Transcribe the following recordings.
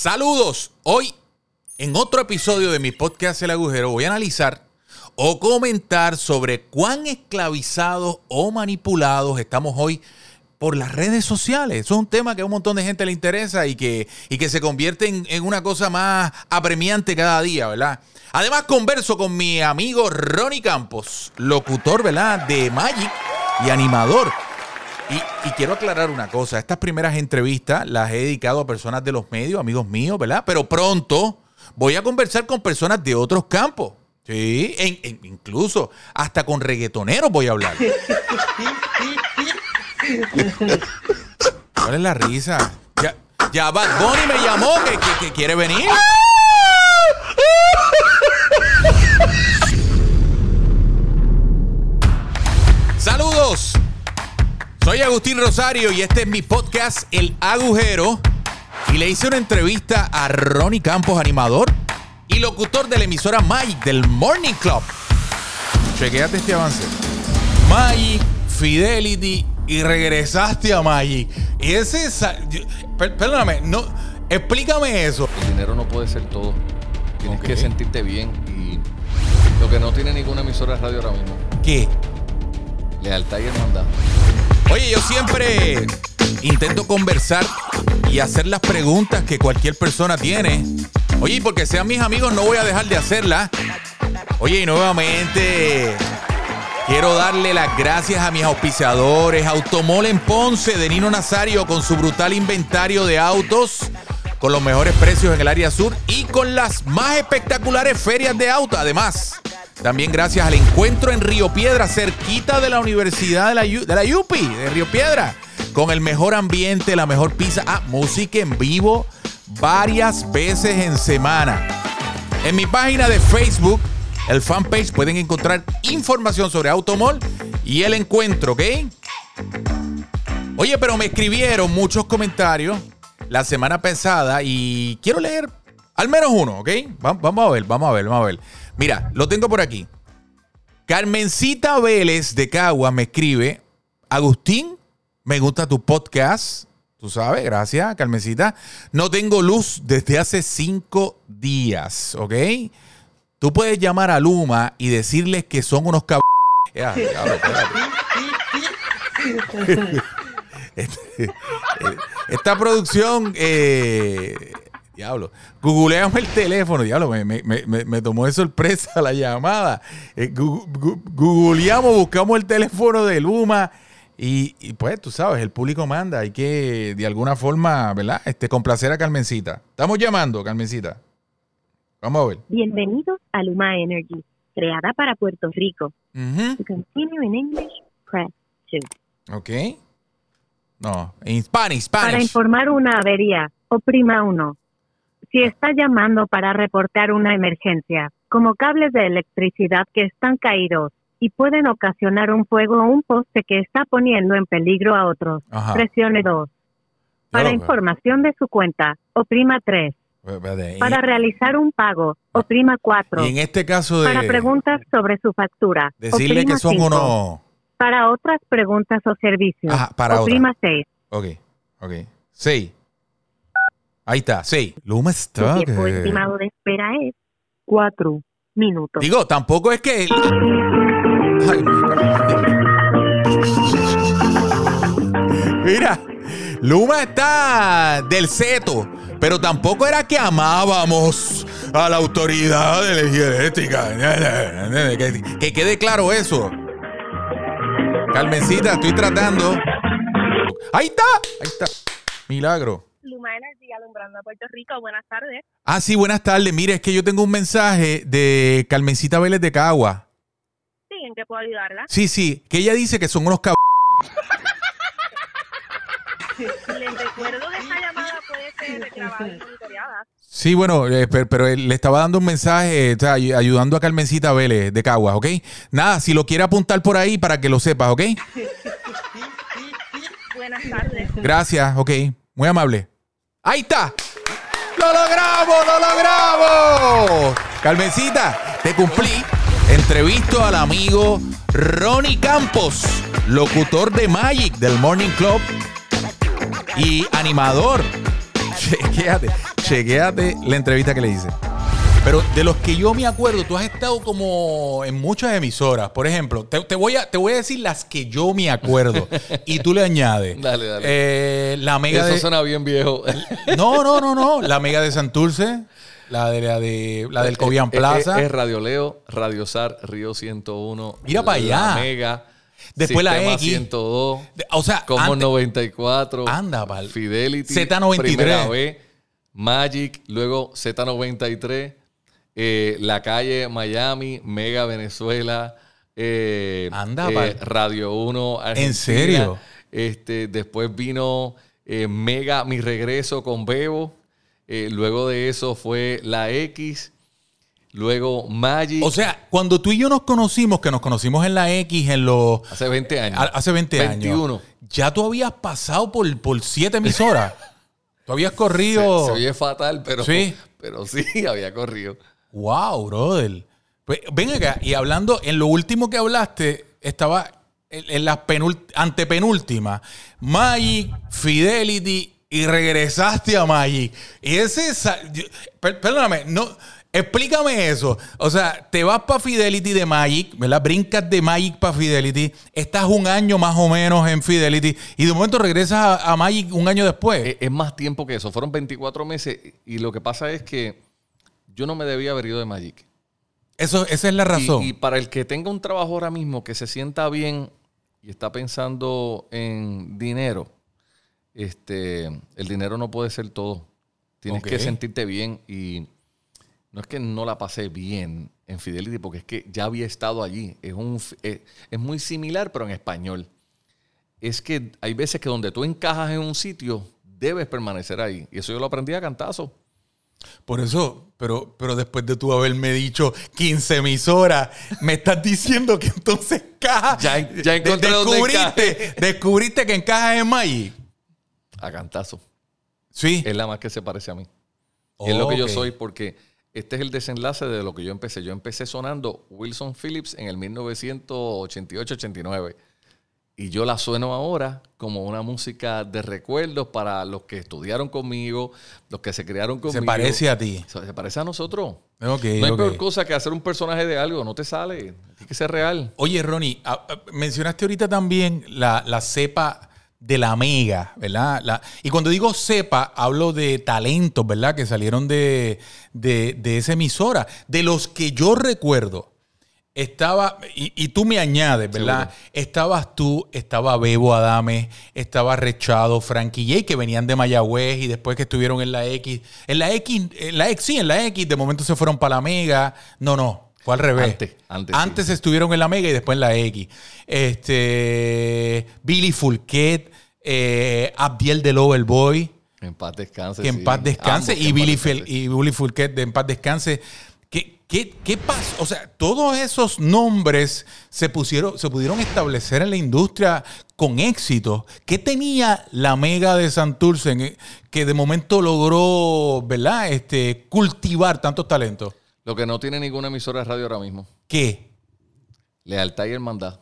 Saludos. Hoy, en otro episodio de mi podcast El Agujero, voy a analizar o comentar sobre cuán esclavizados o manipulados estamos hoy por las redes sociales. Eso es un tema que a un montón de gente le interesa y que, y que se convierte en, en una cosa más apremiante cada día, ¿verdad? Además, converso con mi amigo Ronnie Campos, locutor, ¿verdad? De Magic y animador. Y, quiero aclarar una cosa, estas primeras entrevistas las he dedicado a personas de los medios, amigos míos, ¿verdad? Pero pronto voy a conversar con personas de otros campos. Sí, incluso hasta con reggaetoneros voy a hablar. ¿Cuál es la risa? Ya, ya Bad Bunny me llamó que- que quiere venir. Soy Agustín Rosario y este es mi podcast El Agujero. Y le hice una entrevista a Ronnie Campos, animador y locutor de la emisora Magic del Morning Club. Chequéate este avance. Magic, Fidelity y regresaste a Magic. Y ese. per- Perdóname, no. Explícame eso. El dinero no puede ser todo. Tienes que sentirte bien y lo que no tiene ninguna emisora de radio ahora mismo. ¿Qué? Lealtad y hermandad. Oye, yo siempre intento conversar y hacer las preguntas que cualquier persona tiene. Oye, porque sean mis amigos, no voy a dejar de hacerlas. Oye, y nuevamente quiero darle las gracias a mis auspiciadores. Automol en Ponce de Nino Nazario con su brutal inventario de autos. Con los mejores precios en el área sur y con las más espectaculares ferias de auto. Además, también gracias al encuentro en Río Piedra, cerquita de la Universidad de la, Yu- de la Yupi, de Río Piedra. Con el mejor ambiente, la mejor pizza. Ah, música en vivo varias veces en semana. En mi página de Facebook, el fanpage, pueden encontrar información sobre Automol y el encuentro, ¿ok? Oye, pero me escribieron muchos comentarios la semana pasada y quiero leer al menos uno, ¿ok? Va- Vamos a ver, vamos a ver, vamos a ver. Mira, lo tengo por aquí. Carmencita Vélez de Cagua me escribe, Agustín, me gusta tu podcast. Tú sabes, gracias, Carmencita. No tengo luz desde hace cinco días, ¿ok? Tú puedes llamar a Luma y decirles que son unos cab... Ya, diablo, espérate. Este, eh, Esta producción, eh, diablo, googleamos el teléfono, diablo, me, me- me- me- tomó de sorpresa la llamada. Eh, gu- gu- googleamos, buscamos el teléfono de Luma y, y, pues tú sabes, el público manda, hay que de alguna forma, ¿verdad? Este, complacer a Carmencita. Estamos llamando, Carmencita. Vamos a ver. Bienvenidos a Luma Energy, creada para Puerto Rico. Ujú, To continue in English, press 2. Ok. No, en Spanish, Para Spanish. informar una avería, oprima 1. Si está llamando para reportar una emergencia, como cables de electricidad que están caídos y pueden ocasionar un fuego o un poste que está poniendo en peligro a otros, Ajá. presione 2. Para información de su cuenta, oprima 3. espérate, y- Para realizar un pago, oprima 4. y en este caso de... Para preguntas sobre su factura, Decirle oprima que son 5. unos. Para otras preguntas o servicios, Ajá, para oprima 6. Ok, ok. Sí. Ahí está, sí. Luma está. tiempo que- estimado de espera es 4 minutos. Digo, tampoco es que. Ay, mira. Mira, Luma está del seto, pero tampoco era que amábamos a la autoridad de energía eléctrica. Que, que quede claro eso. Carmencita, estoy tratando. Ahí está, ahí está. Milagro. Luma Energy alumbrando a Puerto Rico. Buenas tardes. Ah, sí, buenas tardes. Mire, es que yo tengo un mensaje de Carmencita Vélez de Cagua. Sí, ¿en qué puedo ayudarla? Sí, sí, que ella dice que son unos cab... Les recuerdo que esta llamada puede ser grabada y monitoreada. Sí, bueno, eh, per- pero, él le estaba dando un mensaje, o sea, ay- ayudando a Carmencita Vélez de Caguas, ¿ok? Nada, si lo quiere apuntar por ahí para que lo sepas, ¿ok? Buenas tardes. Gracias, ok. Muy amable. Ahí está. ¡Lo logramos! ¡Lo logramos! Carmencita, te cumplí. Entrevisto al amigo Ronnie Campos, locutor de Magic del Morning Club y animador. Chequéate, chequéate la entrevista que le hice. Pero de los que yo me acuerdo, tú has estado como en muchas emisoras. Por ejemplo, te, te voy, a, te voy a decir las que yo me acuerdo. y tú le añades. Dale, dale. Eh, la mega Eso de. suena bien viejo. No, no, no, no. La mega de Santurce. La de la de la del Cobian Es- es- Plaza. Es, Radio Leo, Radio Sar, Río 101. Mira pa' allá. La Mega. Después la Sistema X. 102. De- o sea, Como antes- 94. Anda, pal. Fidelity. Z93. Primera B. Magic. Luego Z93. Eh, la calle Miami. Mega Venezuela. eh, Anda, eh. Radio 1. Argentina. serio? Este, después vino eh, Mega Mi Regreso con Bebo. Luego de eso fue la X. Luego Magic. O sea, cuando tú y yo nos conocimos, que nos conocimos en la X, en los. hace 20 años. a- Hace 20 21. años. Ya tú habías pasado por, por siete emisoras. tú habías Se, corrido. se oye fatal, pero Sí. pero sí había corrido. Wow, brother. Pues, ven acá, y hablando, en lo último que hablaste, estaba en, en las penult- antepenúltimas. Magic, Fidelity, y regresaste a Magic. Y ese. perdóname, no. Explícame eso. O sea, te vas para Fidelity de Magic, ¿verdad? Brincas de Magic para Fidelity. Estás un año más o menos en Fidelity. Y de momento regresas a, Magic un año después. Es, es más tiempo que eso. Fueron 24 meses. Y lo que pasa es que yo no me debía haber ido de Magic. eso, esa es la razón. Y, para el que tenga un trabajo ahora mismo que se sienta bien y está pensando en dinero, este, el dinero no puede ser todo. Tienes que sentirte bien y no es que no la pasé bien en Fidelity porque es que ya había estado allí. Es, un, es, es muy similar pero en español. Es que hay veces que donde tú encajas en un sitio debes permanecer ahí. Y eso yo lo aprendí a cantazo. Por eso, pero, pero después de tú haberme dicho 15 emisoras, me estás diciendo que entonces encaja. Ya ya encontré De- dónde descubriste, descubriste que en Magic. A cantazo. Sí. Es la más que se parece a mí. Es lo que yo soy porque este es el desenlace de lo que yo empecé. Yo empecé sonando Wilson Phillips en el 1988-89. Y yo la sueno ahora como una música de recuerdos para los que estudiaron conmigo, los que se criaron conmigo. Se parece a ti. Se parece a nosotros. Ok, no hay peor cosa que hacer un personaje de algo. No te sale. Tiene que ser real. Oye, Ronnie, mencionaste ahorita también la, la cepa de la mega, ¿verdad? La- y cuando digo cepa, hablo de talentos, ¿verdad? Que salieron de, de- de esa emisora. De los que yo recuerdo, estaba, y, y tú me añades, ¿verdad? Estabas tú, estaba Bebo Adame, estaba Rechado, Frankie J, que venían de Mayagüez y después que estuvieron en la X. En la X, en la X, sí, en la X, de momento se fueron para la Mega. No, no, fue al revés. Antes, antes, sí. estuvieron en la Mega y después en la X. Este, Billy Fulquet, eh, Abdiel del Overboy en paz descanse. que en sí. paz descanse, Ambos y Billy, descanse. Y Billy Fulquet de en paz descanse. ¿Qué, qué, pasa? O sea, todos esos nombres se, pusieron, se pudieron establecer en la industria con éxito. ¿Qué tenía la mega de Santurce en- que de momento logró, ¿verdad? Este, cultivar tantos talentos. Lo que no tiene ninguna emisora de radio ahora mismo. ¿Qué? Lealtad y hermandad.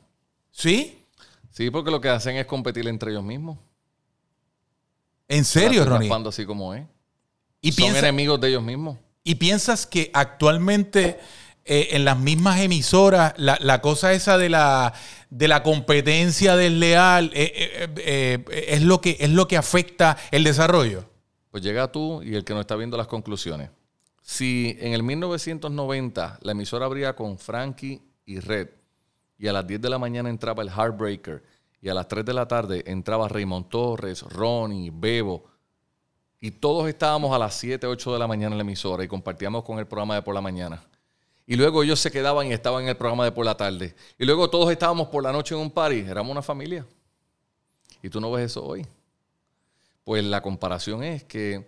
¿Sí? Sí, porque lo que hacen es competir entre ellos mismos. ¿En serio, Ronnie? así como es. ¿Y, Son piensa- enemigos de ellos mismos. ¿Y piensas que actualmente eh, en las mismas emisoras la, la cosa esa de la, de la competencia desleal eh, eh, es, lo que, es lo que afecta el desarrollo? Pues llega tú y el que no está viendo las conclusiones. Si en el 1990 la emisora abría con Frankie y Red y a las 10 de la mañana entraba el Heartbreaker y a las 3 de la tarde entraba Raymond Torres, Ronnie, Bebo y todos estábamos a las 7, 8 de la mañana en la emisora y compartíamos con el programa de por la mañana. Y luego ellos se quedaban y estaban en el programa de por la tarde. Y luego todos estábamos por la noche en un party. Éramos una familia. Y tú no ves eso hoy. Pues la comparación es que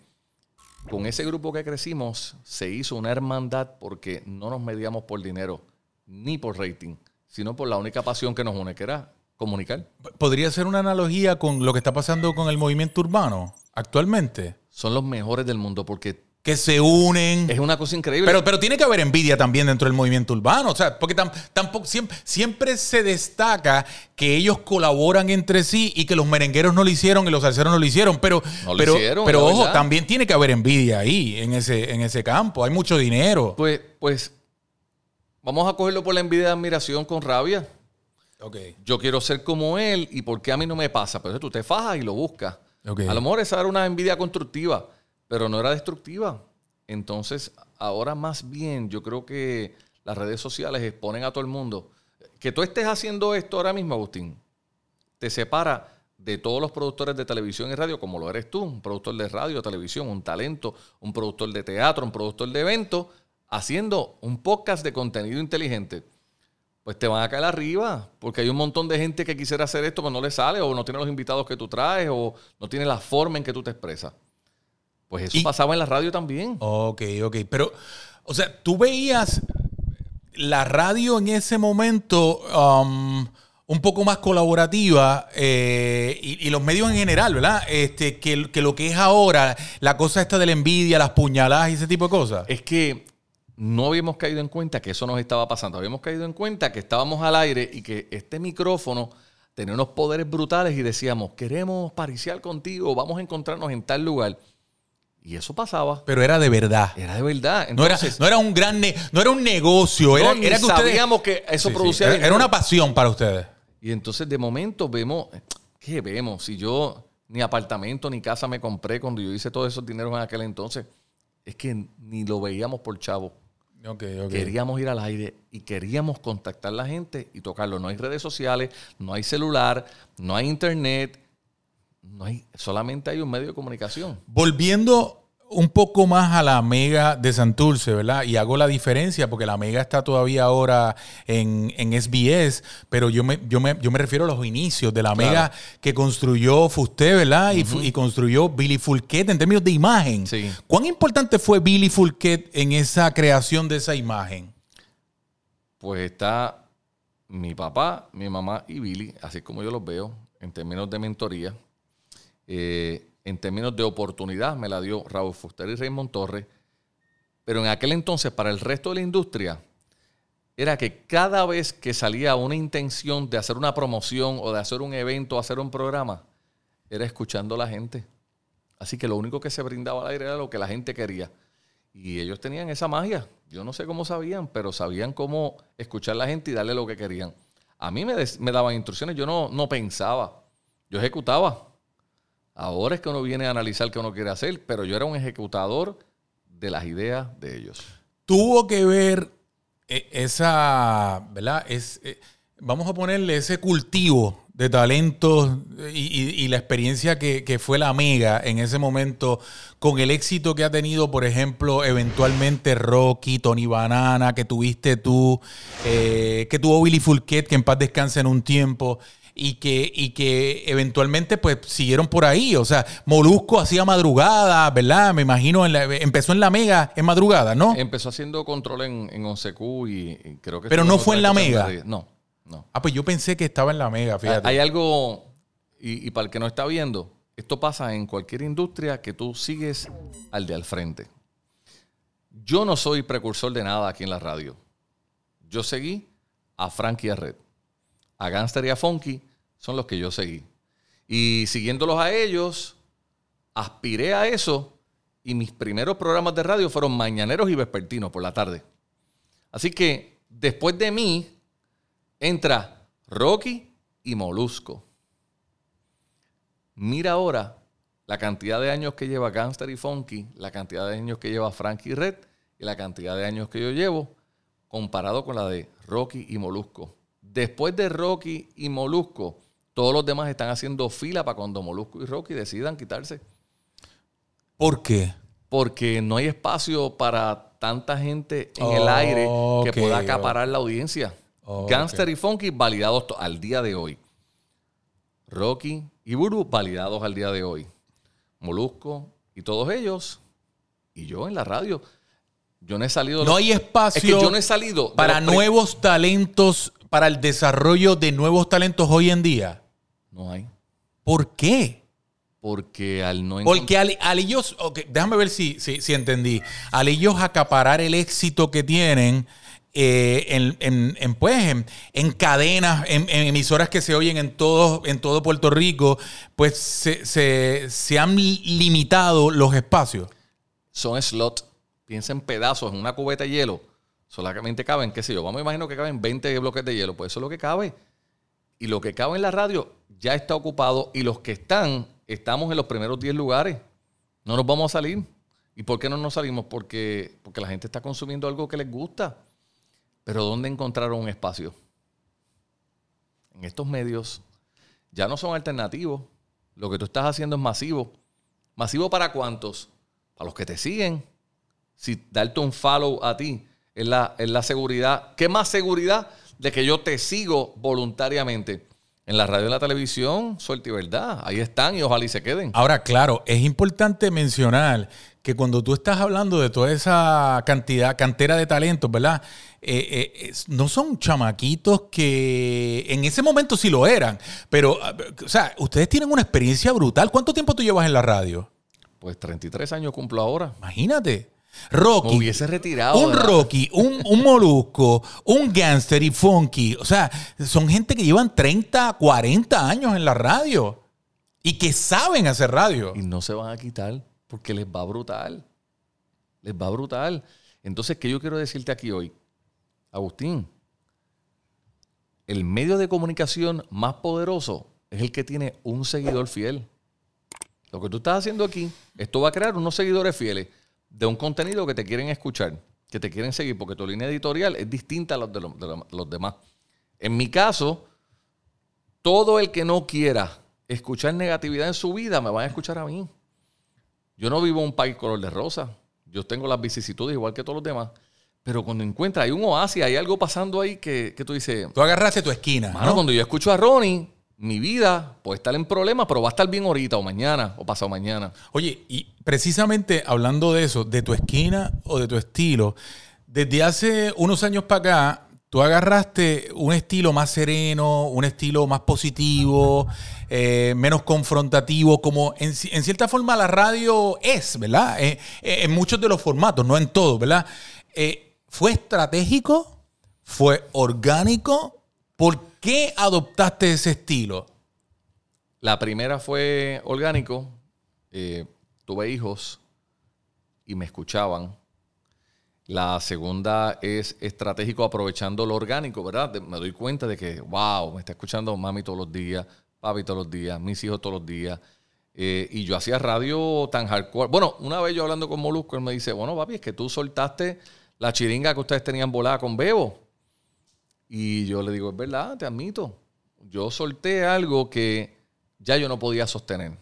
con ese grupo que crecimos se hizo una hermandad porque no nos medíamos por dinero ni por rating, sino por la única pasión que nos une, que era comunicar. ¿Podría ser una analogía con lo que está pasando con el movimiento urbano actualmente? Son los mejores del mundo porque Que se unen. Es una cosa increíble. Pero, pero tiene que haber envidia también dentro del movimiento urbano, o sea, porque tam- tampoco siempre, siempre se destaca que ellos colaboran entre sí y que los merengueros no lo hicieron y los salseros no lo hicieron, pero, No lo pero, hicieron, pero ojo, verdad. también tiene que haber envidia ahí en ese, en ese campo, hay mucho dinero. pues, pues, vamos a cogerlo por la envidia de admiración con rabia. Ok. Yo quiero ser como él y por qué a mí no me pasa. Pero tú te fajas y lo buscas. A lo mejor esa era una envidia constructiva, pero no era destructiva. Entonces, ahora más bien, yo creo que las redes sociales exponen a todo el mundo. Que tú estés haciendo esto ahora mismo, Agustín, te separa de todos los productores de televisión y radio, como lo eres tú, un productor de radio, televisión, un talento, un productor de teatro, un productor de eventos, haciendo un podcast de contenido inteligente. Pues te van a caer arriba, porque hay un montón de gente que quisiera hacer esto, pero no le sale, o no tiene los invitados que tú traes, o no tiene la forma en que tú te expresas. Pues eso Y- pasaba en la radio también. Ok, ok. Pero, o sea, tú veías la radio en ese momento um, un poco más colaborativa eh, y, y los medios en general, ¿verdad? Este, que, que lo que es ahora, la cosa esta de la envidia, las puñaladas y ese tipo de cosas. Es que no habíamos caído en cuenta que eso nos estaba pasando. Habíamos caído en cuenta que estábamos al aire y que este micrófono tenía unos poderes brutales y decíamos, queremos pariciar contigo, vamos a encontrarnos en tal lugar. Y eso pasaba. Pero era de verdad. Era de verdad. No era, no era un gran ne- no era un negocio, era, no, era que ustedes que eso Sí, sí, producía era- era una pasión para ustedes. Y entonces de momento vemos, ¿qué vemos? Si yo ni apartamento ni casa me compré cuando yo hice todos esos dineros en aquel entonces, es que ni lo veíamos por chavo. Queríamos ir al aire y queríamos contactar a la gente y tocarlo. No hay redes sociales, no hay celular, no hay internet, no hay, solamente hay un medio de comunicación. Volviendo un poco más a la Mega de Santurce, ¿verdad? Y hago la diferencia porque la Mega está todavía ahora en, en SBS, pero yo me, yo, me, yo me refiero a los inicios de la Claro. Mega que construyó Fusté, ¿verdad? Y construyó Billy Fulquet en términos de imagen. Sí. ¿Cuán importante fue Billy Fulquet en esa creación de esa imagen? Pues está mi papá, mi mamá y Billy, así como yo los veo, en términos de mentoría. Eh, en términos de oportunidad, me la dio Raúl Fuster y Raymond Torres. Pero en aquel entonces, para el resto de la industria, era que cada vez que salía una intención de hacer una promoción o de hacer un evento o hacer un programa, era escuchando a la gente. Así que lo único que se brindaba al aire era lo que la gente quería. Y ellos tenían esa magia. Yo no sé cómo sabían, pero sabían cómo escuchar a la gente y darle lo que querían. A mí me, me daban instrucciones, yo no, no pensaba, yo ejecutaba. Ahora es que uno viene a analizar qué uno quiere hacer, pero yo era un ejecutador de las ideas de ellos. tuvo que ver eh, esa, ¿verdad? Es, eh, vamos a ponerle ese cultivo de talentos y, y- la experiencia que, fue la Mega en ese momento, con el éxito que ha tenido, por ejemplo, eventualmente Rocky, Tony Banana, que tuviste tú, eh, que tuvo Billy Fulquet, que en paz descanse en un tiempo. Y que, y que eventualmente pues siguieron por ahí. O sea, Molusco hacía madrugada, ¿verdad? Me imagino, en la- empezó en la mega en madrugada, ¿no? Empezó haciendo control en, en 11Q y, y creo que... Pero no fue en la Mega. de- No, no. Ah, pues yo pensé que estaba en la mega, fíjate. Hay algo, y, y para el que no está viendo, esto pasa en cualquier industria que tú sigues al de al frente. Yo no soy precursor de nada aquí en la radio. Yo seguí a Frankie y a Red. A Gangster y a Funky son los que yo seguí. Y siguiéndolos a ellos, aspiré a eso y mis primeros programas de radio fueron mañaneros y vespertinos por la tarde. Así que después de mí entra Rocky y Molusco. Mira ahora la cantidad de años que lleva Gangster y Funky, la cantidad de años que lleva Frankie Red y la cantidad de años que yo llevo comparado con la de Rocky y Molusco. Después de Rocky y Molusco, todos los demás están haciendo fila para cuando Molusco y Rocky decidan quitarse. ¿Por qué? Porque no hay espacio para tanta gente en el aire que pueda acaparar la audiencia. Oh, Gangster y Funky validados al día de hoy. Rocky y Buru validados al día de hoy. Molusco y todos ellos. Y yo en la radio. Yo no he salido. No hay espacio Es que yo no he salido para nuevos talentos, para el desarrollo de nuevos talentos hoy en día. No hay. ¿Por qué? Porque al no Porque al, al ellos, ok, déjame ver si, si, si entendí. Al ellos acaparar el éxito que tienen eh, en, en- en, pues, en, en cadenas, en, emisoras que se oyen en todo, en todo Puerto Rico, pues se, se- se han li- limitado los espacios. son slot, piensa en pedazos, en una cubeta de hielo, solamente caben, qué sé yo, vamos a imaginar que caben 20 bloques de hielo, pues eso es lo que cabe. Y lo que cabe en la radio ya está ocupado y los que están, estamos en los primeros 10 lugares. No nos vamos a salir. ¿Y por qué no nos salimos? Porque, porque la gente está consumiendo algo que les gusta. Pero ¿dónde encontraron un espacio? En estos medios ya no son alternativos. Lo que tú estás haciendo es masivo. ¿Masivo para cuántos? Para los que te siguen. Si darte un follow a ti es la, es la seguridad. ¿Qué más seguridad de que yo te sigo voluntariamente? En la radio y la televisión, suerte y verdad. Ahí están y ojalá y se queden. Ahora, claro, es importante mencionar que cuando tú estás hablando de toda esa cantidad, cantera de talentos, ¿verdad? Eh, eh, no son chamaquitos que en ese momento sí lo eran, pero, ah, o sea, ustedes tienen una experiencia brutal. ¿Cuánto tiempo tú llevas en la radio? Pues 33 años cumplo ahora. Imagínate. Rocky. hubiese retirado. Un ¿verdad? Rocky, un, un Molusco, un Gangster y Funky. O sea, son gente que llevan 30, 40 años en la radio y que saben hacer radio. Y no se van a quitar porque les va brutal. Les va brutal. Entonces, ¿qué yo quiero decirte aquí hoy? Agustín, el medio de comunicación más poderoso es el que tiene un seguidor fiel. Lo que tú estás haciendo aquí, esto va a crear unos seguidores fieles de un contenido que te quieren escuchar, que te quieren seguir, porque tu línea editorial es distinta a los de los, de los- los demás. En mi caso, todo el que no quiera escuchar negatividad en su vida me va a escuchar a mí. Yo no vivo en un país color de rosa. Yo tengo las vicisitudes igual que todos los demás. Pero cuando encuentras, hay un oasis, hay algo pasando ahí que, que tú dices, Tú agarraste tu esquina. Mano, ¿no? cuando yo escucho a Ronnie, mi vida puede estar en problemas, pero va a estar bien ahorita o mañana o pasado mañana. Oye, y precisamente hablando de eso, de tu esquina o de tu estilo, desde hace unos años para acá, tú agarraste un estilo más sereno, un estilo más positivo, eh, menos confrontativo, como en, ci- en cierta forma la radio es, ¿verdad? Eh, eh, en muchos de los formatos, no en todos, ¿verdad? ¿Fue estratégico? ¿Fue orgánico? ¿Por qué adoptaste ese estilo? La primera fue orgánico. eh, tuve hijos y me escuchaban. La segunda es estratégico aprovechando lo orgánico, ¿verdad? Me doy cuenta de que, wow, me está escuchando mami todos los días, papi todos los días, mis hijos todos los días. Eh, y yo hacía radio tan hardcore. Bueno, una vez yo hablando con Molusco, él me dice, bueno, papi, es que tú soltaste la chiringa que ustedes tenían volada con Bebo. Y yo le digo, es verdad, te admito. Yo solté algo que ya yo no podía sostener.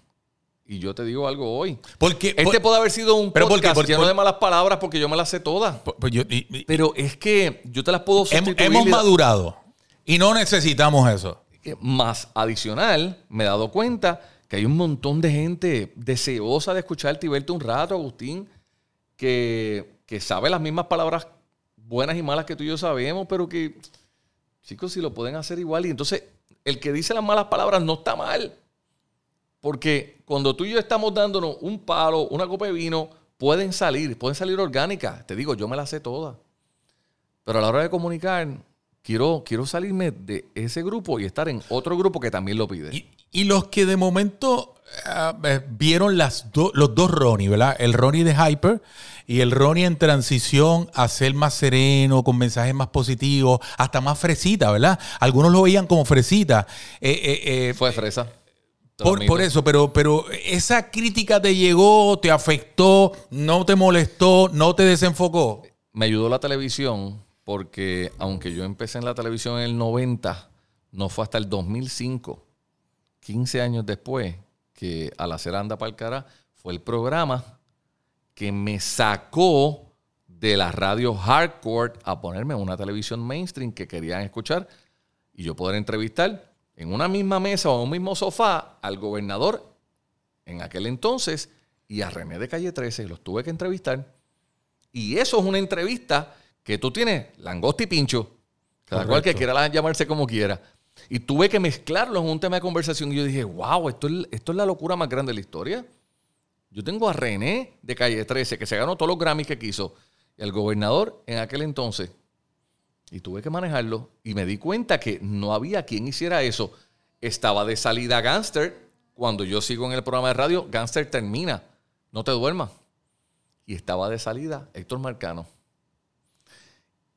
Y yo te digo algo hoy. Porque, Este puede haber sido un Pero ¿por qué? podcast Por- lleno de malas palabras porque yo me las sé todas. Pues- pues yo- y- y- Pero es que yo te las puedo sustituir. hemos madurado y no necesitamos eso. Más adicional, me he dado cuenta que hay un montón de gente deseosa de escucharte y verte un rato, Agustín, que, que sabe las mismas palabras buenas y malas que tú y yo sabemos, pero que, chicos, si lo pueden hacer igual. Y entonces, el que dice las malas palabras no está mal. Porque cuando tú y yo estamos dándonos un palo, una copa de vino, pueden salir, pueden salir orgánicas. Te digo, yo me las sé todas. Pero a la hora de comunicar, quiero, quiero salirme de ese grupo y estar en otro grupo que también lo pide. Y, los que de momento eh, vieron las los dos Ronnie, ¿verdad? El Ronnie de Hyper y el Ronnie en transición a ser más sereno, con mensajes más positivos, hasta más fresita, ¿verdad? Algunos lo veían como fresita. Eh, eh, eh, Fue fresa. Por, eso, pero, pero esa crítica te llegó, te afectó, no te molestó, no te desenfocó. Me ayudó la televisión porque aunque yo empecé en la televisión en el 90, no fue hasta el 2005, 15 años después, que al hacer Anda Pa'l Cara fue el programa que me sacó de la radio hardcore a ponerme en una televisión mainstream que querían escuchar y yo poder entrevistar en una misma mesa o en un mismo sofá al gobernador en aquel entonces y a René de Calle 13, los tuve que entrevistar. Y eso es una entrevista que tú tienes langosta y pincho, cada cual que quiera la- llamarse como quiera. Y tuve que mezclarlo en un tema de conversación. Y yo dije, wow, esto es, esto es la locura más grande de la historia. Yo tengo a René de Calle 13, que se ganó todos los Grammys que quiso. El gobernador en aquel entonces. Y tuve que manejarlo. Y me di cuenta que no había quien hiciera eso. Estaba de salida Gangster. Cuando yo sigo en el programa de radio, Gangster termina. No te duermas. Y estaba de salida Héctor Marcano.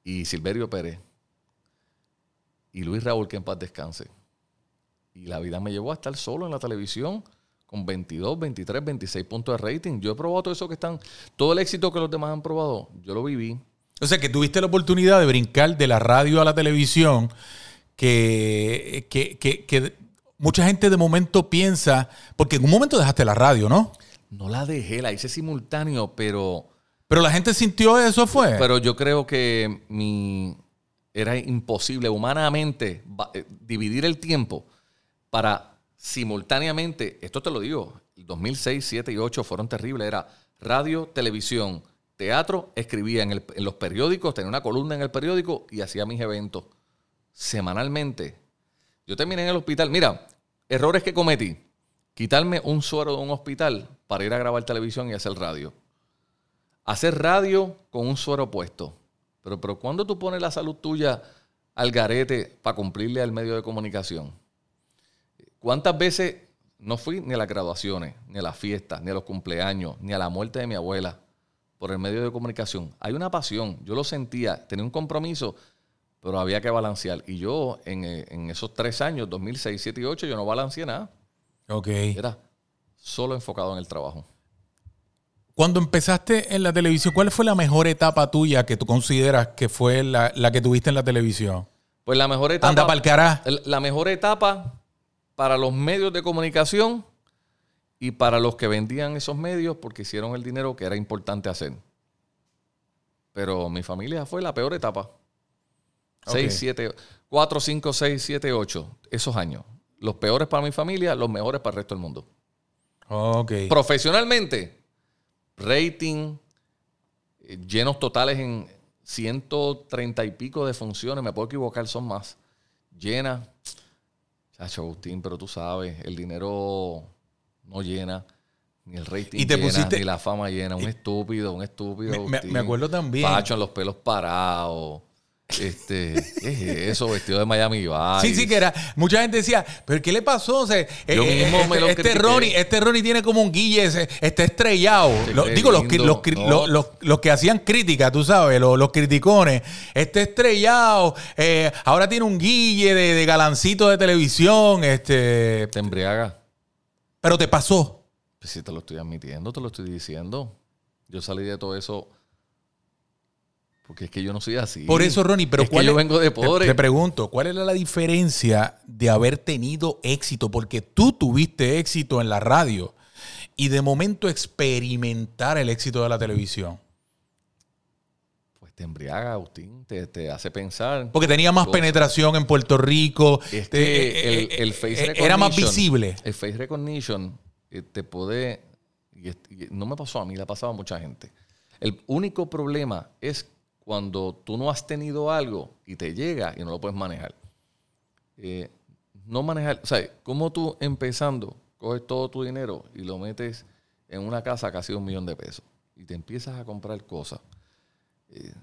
Y Silverio Pérez. Y Luis Raúl, que en paz descanse. Y la vida me llevó a estar solo en la televisión con 22, 23, 26 puntos de rating. Yo he probado todo eso que están, todo el éxito que los demás han probado, yo lo viví. O sea, que tuviste la oportunidad de brincar de la radio a la televisión, que, que, que, que mucha gente de momento piensa, porque en un momento dejaste la radio, ¿no? No la dejé, la hice simultáneo, pero... Pero la gente sintió eso, fue. Pero yo creo que mi, era imposible humanamente eh, dividir el tiempo para simultáneamente, esto te lo digo, el 2006, 7 y 8 fueron terribles, era radio, televisión, teatro, escribía en, los periódicos, tenía una columna en el periódico y hacía mis eventos semanalmente. Yo terminé en el hospital, mira, errores que cometí, quitarme un suero de un hospital para ir a grabar televisión y hacer radio. Hacer radio con un suero puesto. Pero, pero ¿cuándo tú pones la salud tuya al garete para cumplirle al medio de comunicación? ¿Cuántas veces no fui ni a las graduaciones, ni a las fiestas, ni a los cumpleaños, ni a la muerte de mi abuela por el medio de comunicación? Hay una pasión, yo lo sentía, tenía un compromiso, pero había que balancear. Y yo en, en esos tres años, 2006, 2007 y 2008, yo no balanceé nada. Ok. Era solo enfocado en el trabajo. Cuando empezaste en la televisión, ¿cuál fue la mejor etapa tuya que tú consideras que fue la, la que tuviste en la televisión? Pues la mejor etapa... Anda cará. El- La mejor etapa para los medios de comunicación y para los que vendían esos medios porque hicieron el dinero que era importante hacer. Pero mi familia fue la peor etapa. Ok. 6, 7, 4, 5, 6, 7, 8. Esos años. Los peores para mi familia, los mejores para el resto del mundo. Ok. Profesionalmente, rating, eh, llenos totales en 130 y pico de funciones, me puedo equivocar, son más. Llenas. Agustín, pero tú sabes, el dinero no llena, ni el rating Y te llena, pusiste- ni la fama llena. Un estúpido, un estúpido. Me- me- Agustín. me acuerdo también. Pacho en los pelos parados. Este, ¿qué es eso? Vestido de Miami Vice. Sí, sí, que era. Mucha gente decía, ¿pero qué le pasó? O sea, Yo eh, mismo este, me lo este critiqué. Ronnie, este Ronnie tiene como un guille, ese- está estrellado. Sí, Lo- digo, los, los, No. los- los- que hacían crítica, tú sabes, los, los criticones. Está estrellado. eh, ahora tiene un guille de, de galancito de televisión. Este, Te embriaga. pero te pasó. Pues si te lo estoy admitiendo, te lo estoy diciendo. Yo salí de todo eso porque es que yo no soy así. Por eso, Ronnie, pero es que ¿cuál yo vengo de te- pobre. Te, pregunto, ¿cuál era la diferencia de haber tenido éxito? Porque tú tuviste éxito en la radio y de momento experimentar el éxito de la televisión. Pues te embriaga, Agustín, te, te hace pensar. Porque tenía más Cosas. penetración en Puerto Rico. Es eh, que eh, el, el face eh, recognition. Era más visible. El face recognition eh, te puede. y es- y no me pasó a mí, le ha pasado a mucha gente. El único problema es cuando tú no has tenido algo y te llega y no lo puedes manejar. Eh, no manejar. O sea, como tú empezando, coges todo tu dinero y lo metes en una casa casi de un millón de pesos y te empiezas a comprar cosas. eh,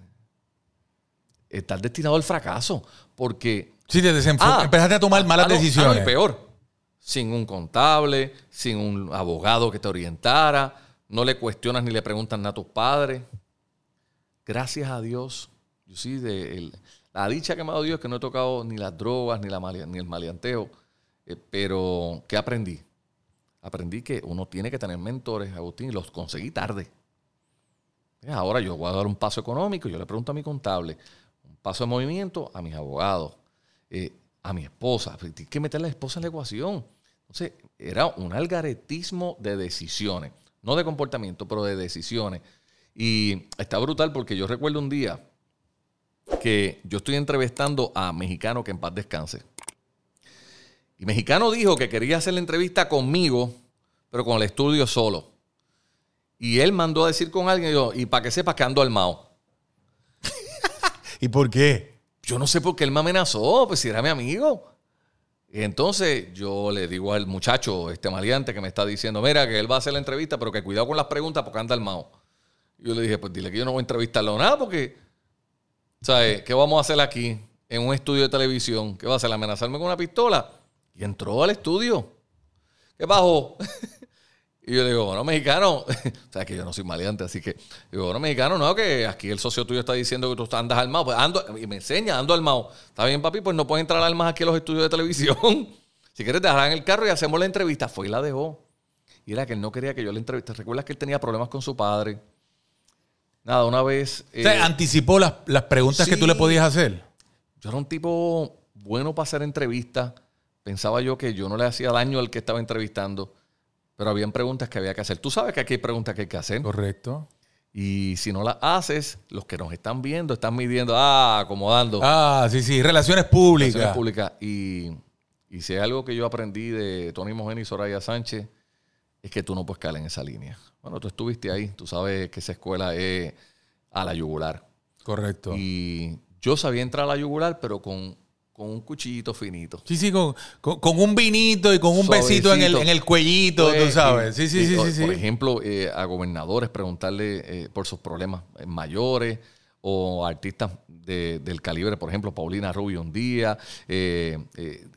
estás destinado al fracaso porque Sí, te. Ah, Empezaste a tomar ah, malas ah, no, ah, no, decisiones. y peor. Sin un contable, sin un abogado que te orientara, no le cuestionas ni le preguntas nada a tus padres. Gracias a Dios, yo sí, la dicha que me ha dado Dios es que no he tocado ni las drogas, ni, el maleanteo, eh, pero ¿qué aprendí? Aprendí que uno tiene que tener mentores, Agustín, y los conseguí tarde. Ahora yo voy a dar un paso económico, yo le pregunto a mi contable, un paso de movimiento a mis abogados, eh, a mi esposa. Pues, Tienes que meter a la esposa en la ecuación. Entonces, era un algaretismo de decisiones, no de comportamiento, pero de decisiones. Y está brutal porque yo recuerdo un día que yo estoy entrevistando a Mexicano que en paz descanse. Y Mexicano dijo que quería hacer la entrevista conmigo, pero con el estudio solo. Y él mandó a decir con alguien, y yo, y para que sepas que ando armado. ¿Y por qué? Yo no sé por qué él me amenazó, pues si era mi amigo. Y entonces yo le digo al muchacho, este maleante que me está diciendo, mira, que él va a hacer la entrevista, pero que cuidado con las preguntas porque anda armado. Yo le dije, pues dile que yo no voy a entrevistarlo nada porque, ¿sabes? ¿Qué vamos a hacer aquí en un estudio de televisión? ¿Qué va a hacer? ¿Amenazarme con una pistola? Y entró al estudio. ¿Qué pasó? y yo le digo, bueno, mexicano, o sea, que yo no soy maleante, así que, digo, bueno, mexicano, no, que aquí el socio tuyo está diciendo que tú andas armado. Pues ando, y me enseña, ando armado. Está bien, papi, pues no puedes entrar armas aquí a los estudios de televisión. si quieres, dejarán en el carro y hacemos la entrevista. Fue y la dejó. Y era que él no quería que yo le entrevista. ¿Recuerdas que él tenía problemas con su padre? Nada, una vez. O sea, eh, anticipó las, las preguntas que tú le podías hacer. yo era un tipo bueno para hacer entrevistas. Pensaba yo que yo no le hacía daño al que estaba entrevistando. Pero habían preguntas que había que hacer. Tú sabes que aquí hay preguntas que hay que hacer. Correcto. Y si no las haces, los que nos están viendo están midiendo, ah, acomodando. Ah, sí, sí. Relaciones públicas. Relaciones públicas. Y, y si hay algo que yo aprendí de Tony Mojeni y Soraya Sánchez, es que tú no puedes caer en esa línea. Bueno, tú estuviste ahí, tú sabes que esa escuela es a la yugular. Correcto. Y yo sabía entrar a la yugular, pero con, con un cuchillito finito. Sí, sí, con, con- con un vinito y con un besito en el, en el cuellito, tú Pues, sabes. Sí, sí, sí, sí. sí. Por ejemplo, eh, a gobernadores preguntarle eh, por sus problemas eh, mayores o artistas de- del calibre, por ejemplo, Paulina Rubio un día. eh,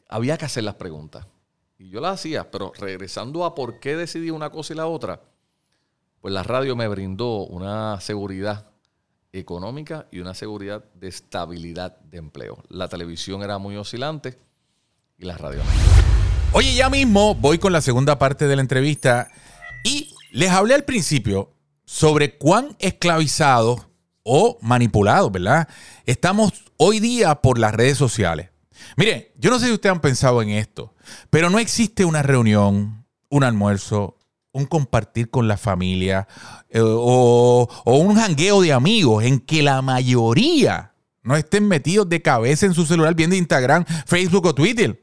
había que hacer las preguntas. Y yo las hacía, pero regresando a por qué decidí una cosa y la otra, pues la radio me brindó una seguridad económica y una seguridad de estabilidad de empleo. La televisión era muy oscilante y la radio no. Oye, ya mismo voy con la segunda parte de la entrevista y les hablé al principio sobre cuán esclavizados o manipulados, ¿verdad? Estamos hoy día por las redes sociales. Miren, yo no sé si ustedes han pensado en esto, pero no existe una reunión, un almuerzo, un compartir con la familia eh, o, un jangueo de amigos en que la mayoría no estén metidos de cabeza en su celular viendo Instagram, Facebook o Twitter.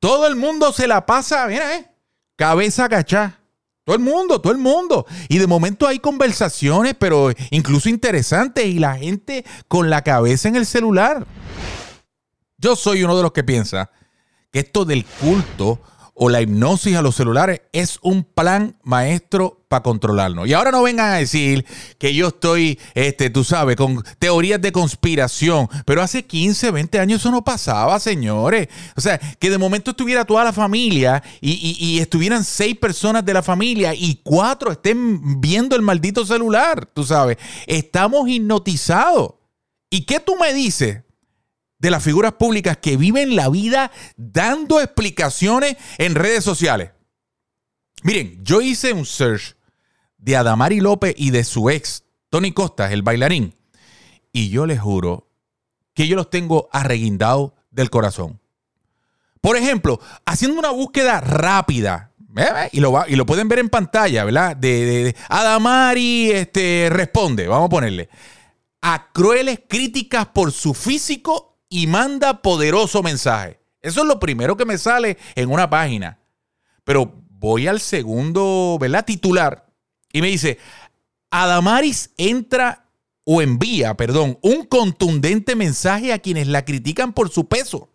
Todo el mundo se la pasa, mira, eh, cabeza agachada. Todo el mundo, todo el mundo. Y de momento hay conversaciones, pero incluso interesantes, y la gente con la cabeza en el celular. Yo soy uno de los que piensa que esto del culto o la hipnosis a los celulares es un plan maestro para controlarnos. Y ahora no vengan a decir que yo estoy, este, tú sabes, con teorías de conspiración. Pero hace 15, 20 años eso no pasaba, señores. O sea, que de momento estuviera toda la familia y, y- y estuvieran seis personas de la familia y cuatro estén viendo el maldito celular, tú sabes. Estamos hipnotizados. ¿Y qué tú me dices? De las figuras públicas que viven la vida dando explicaciones en redes sociales. Miren, yo hice un search de Adamari López y de su ex, Tony Costa, el bailarín, y yo les juro que yo los tengo arreguindados del corazón. Por ejemplo, haciendo una búsqueda rápida, ¿eh? y, lo pueden ver en pantalla, ¿verdad? De Adamari este, responde, vamos a ponerle, a crueles críticas por su físico y manda poderoso mensaje. Eso es lo primero que me sale en una página. Pero voy al segundo, ¿verdad? Titular y me dice, Adamaris entra o envía, perdón, un contundente mensaje a quienes la critican por su peso.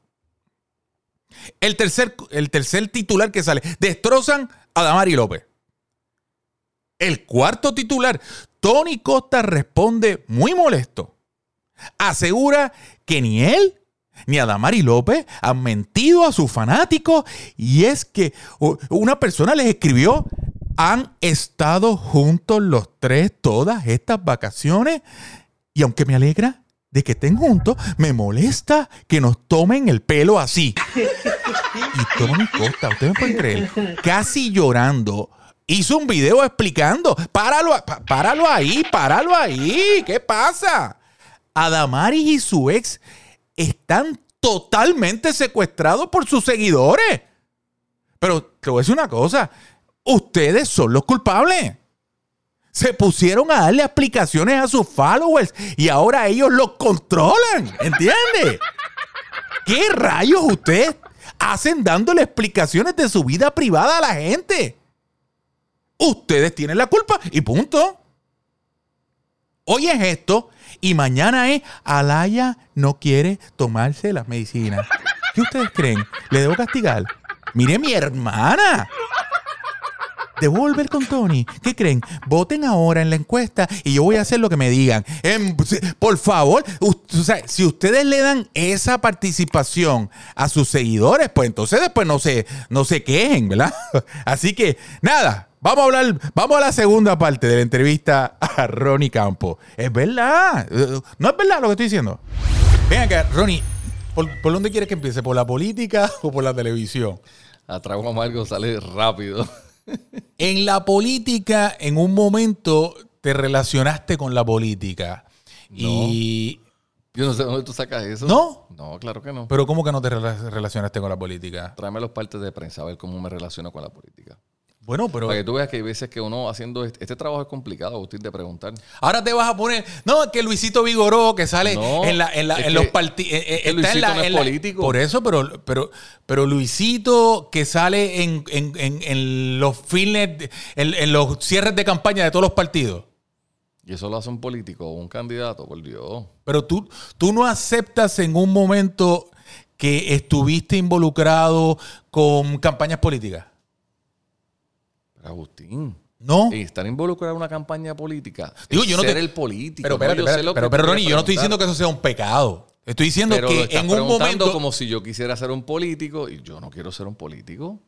El tercer, el tercer titular que sale, destrozan a Damari López. El cuarto titular, Tony Costa responde muy molesto. Asegura que ni él ni Adamari López han mentido a sus fanáticos y es que una persona les escribió, han estado juntos los tres todas estas vacaciones y aunque me alegra de que estén juntos, me molesta que nos tomen el pelo así. Y Tony Costa, ustedes me pueden creer, casi llorando, hizo un video explicando, páralo, páralo ahí, páralo ahí, ¿qué pasa? Adamaris y su ex están totalmente secuestrados por sus seguidores. Pero te voy a decir una cosa, ustedes son los culpables. Se pusieron a darle explicaciones a sus followers y ahora ellos los controlan, ¿entiendes? ¿Qué rayos ustedes hacen dándole explicaciones de su vida privada a la gente? Ustedes tienen la culpa y punto. Hoy es esto y mañana es Alaya no quiere tomarse las medicinas. ¿Qué ustedes creen? ¿Le debo castigar? Mire mi hermana. Debo volver con Tony. ¿Qué creen? Voten ahora en la encuesta y yo voy a hacer lo que me digan. Em, por favor, si ustedes le dan esa participación a sus seguidores, pues entonces después no se, no se quejen, ¿verdad? Así que, nada, vamos a hablar, vamos a la segunda parte de la entrevista a Ronnie Campo. Es verdad, no es verdad lo que estoy diciendo. Ven acá, Ronnie, ¿por, por dónde quieres que empiece? ¿Por la política o por la televisión? A trago amargo sale rápido. En la política, en un momento te relacionaste con la política. Y. Yo no sé dónde tú sacas eso. ¿No? No, claro que no. Pero ¿cómo que no te rela- relacionaste con la política? Tráeme los partes de prensa a ver cómo me relaciono con la política. Bueno, pero. Para que tú veas que hay veces que uno haciendo este, este trabajo es complicado, Agustín, de preguntar. Ahora te vas a poner. No, es que Luisito Vigoró, que sale No, en, la, en, la- en los partidos. es que Luisito no es político. Por eso, pero, pero, pero Luisito, que sale en, en- en- en los fines, en, en los cierres de campaña de todos los partidos. Y eso lo hace un político o un candidato, por Dios. Pero tú, tú no aceptas en un momento que estuviste involucrado con campañas políticas. Agustín, ¿No? y estar involucrado en una campaña política. Digo, yo no ser te- el político. Pero, ¿no? espérate, que pero, pero Ronnie, yo no estoy diciendo que eso sea un pecado. Estoy diciendo Pero que en un momento. como si yo quisiera ser un político y yo no quiero ser un político.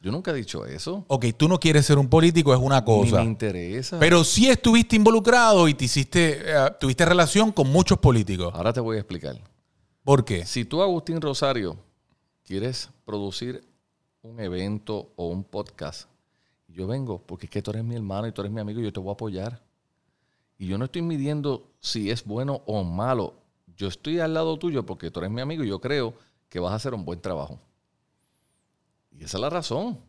Yo nunca he dicho eso. Ok, tú no quieres ser un político, es una Ni cosa. me interesa. Pero sí estuviste involucrado y te hiciste, eh, tuviste relación con muchos políticos. Ahora te voy a explicar. ¿Por qué? Si tú, Agustín Rosario, quieres producir un evento o un podcast, yo vengo porque es que tú eres mi hermano y tú eres mi amigo y yo te voy a apoyar. Y yo no estoy midiendo si es bueno o malo. Yo estoy al lado tuyo porque tú eres mi amigo y yo creo que vas a hacer un buen trabajo. Y esa es la razón.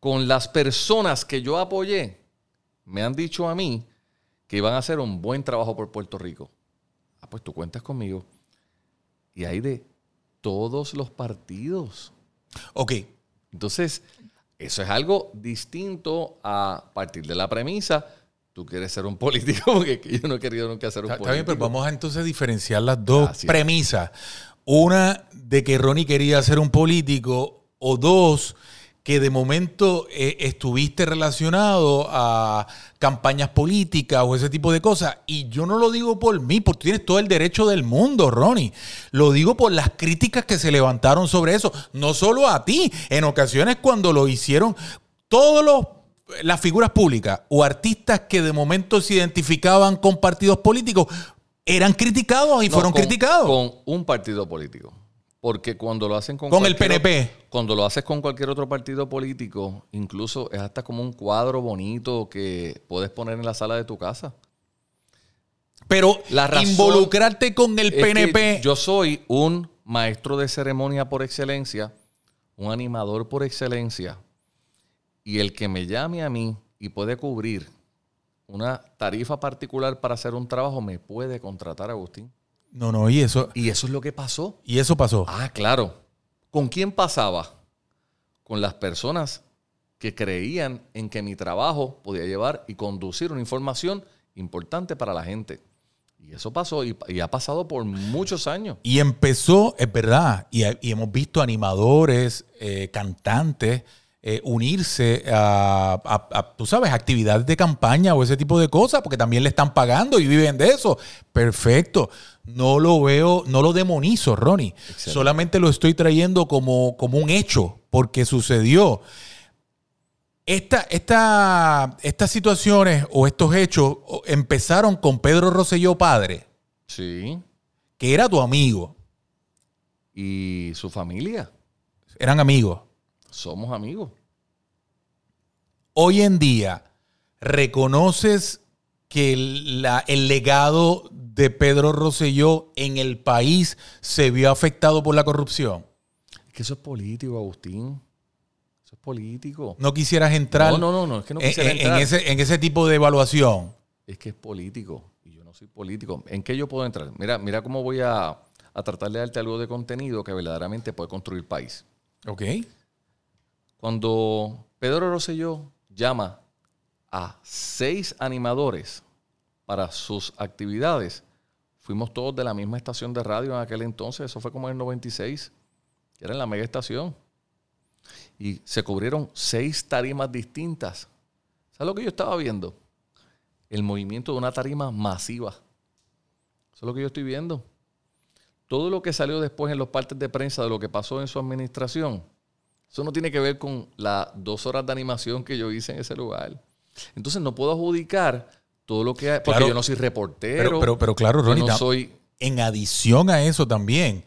Con las personas que yo apoyé, me han dicho a mí que iban a hacer un buen trabajo por Puerto Rico. Ah, pues tú cuentas conmigo. Y hay de todos los partidos. Ok, Entonces, eso es algo distinto a partir de la premisa. Tú quieres ser un político, porque yo no he querido nunca ser un está, está político. bien, pero vamos a entonces diferenciar las dos premisas. Una de que Ronnie quería ser un político o dos que de momento eh, estuviste relacionado a campañas políticas o ese tipo de cosas. Y yo no lo digo por mí, porque tú tienes todo el derecho del mundo, Ronnie. Lo digo por las críticas que se levantaron sobre eso. No solo a ti, en ocasiones cuando lo hicieron todos los las figuras públicas o artistas que de momento se identificaban con partidos políticos eran criticados y No, fueron con- criticados. Con un partido político. Porque cuando lo hacen con, Con el PNP. Cuando lo haces con cualquier otro partido político, incluso es hasta como un cuadro bonito que puedes poner en la sala de tu casa. Pero La razón involucrarte con el PNP. yo soy un maestro de ceremonia por excelencia, un animador por excelencia, y el que me llame a mí y puede cubrir una tarifa particular para hacer un trabajo, me puede contratar, Agustín. No, no, y eso, Y eso es lo que pasó. y eso pasó. Ah, claro. ¿Con quién pasaba? Con las personas que creían en que mi trabajo podía llevar y conducir una información importante para la gente. Y eso pasó y, y ha pasado por muchos años. Y empezó, es verdad, y, y hemos visto animadores, eh, cantantes, eh, unirse a, a- a, tú sabes, actividades de campaña o ese tipo de cosas, porque también le están pagando y viven de eso. Perfecto. No lo veo, no lo demonizo, Ronnie. Solamente lo estoy trayendo como, como un hecho, porque sucedió. Esta, esta, estas situaciones o estos hechos empezaron con Pedro Rosselló padre, Sí. que era tu amigo. Y su familia. Eran amigos. Somos amigos. Hoy en día, ¿reconoces que el, la- el legado de Pedro Rosselló en el país se vio afectado por la corrupción? Es que eso es político, Agustín. Eso es político. No quisieras entrar, No, no, no, no, es que no en- quisiera en, en entrar. ese, en ese tipo de evaluación. Es que es político y yo no soy político. ¿En qué yo puedo entrar? Mira, mira cómo voy a, a tratar de darte algo de contenido que verdaderamente puede construir país. ¿Ok? Cuando Pedro Rosselló llama a seis animadores para sus actividades, fuimos todos de la misma estación de radio en aquel entonces, eso fue como en el 96. que era en la mega estación. Y se cubrieron seis tarimas distintas. ¿Sabes lo que yo estaba viendo? El movimiento de una tarima masiva. Eso es lo que yo estoy viendo. Todo lo que salió después en los partes de prensa de lo que pasó en su administración, eso no tiene que ver con las dos horas de animación que yo hice en ese lugar. Entonces no puedo adjudicar todo lo que hay, porque Claro. yo no soy reportero. Pero, pero, pero claro, Ronnie, no soy en adición a eso también,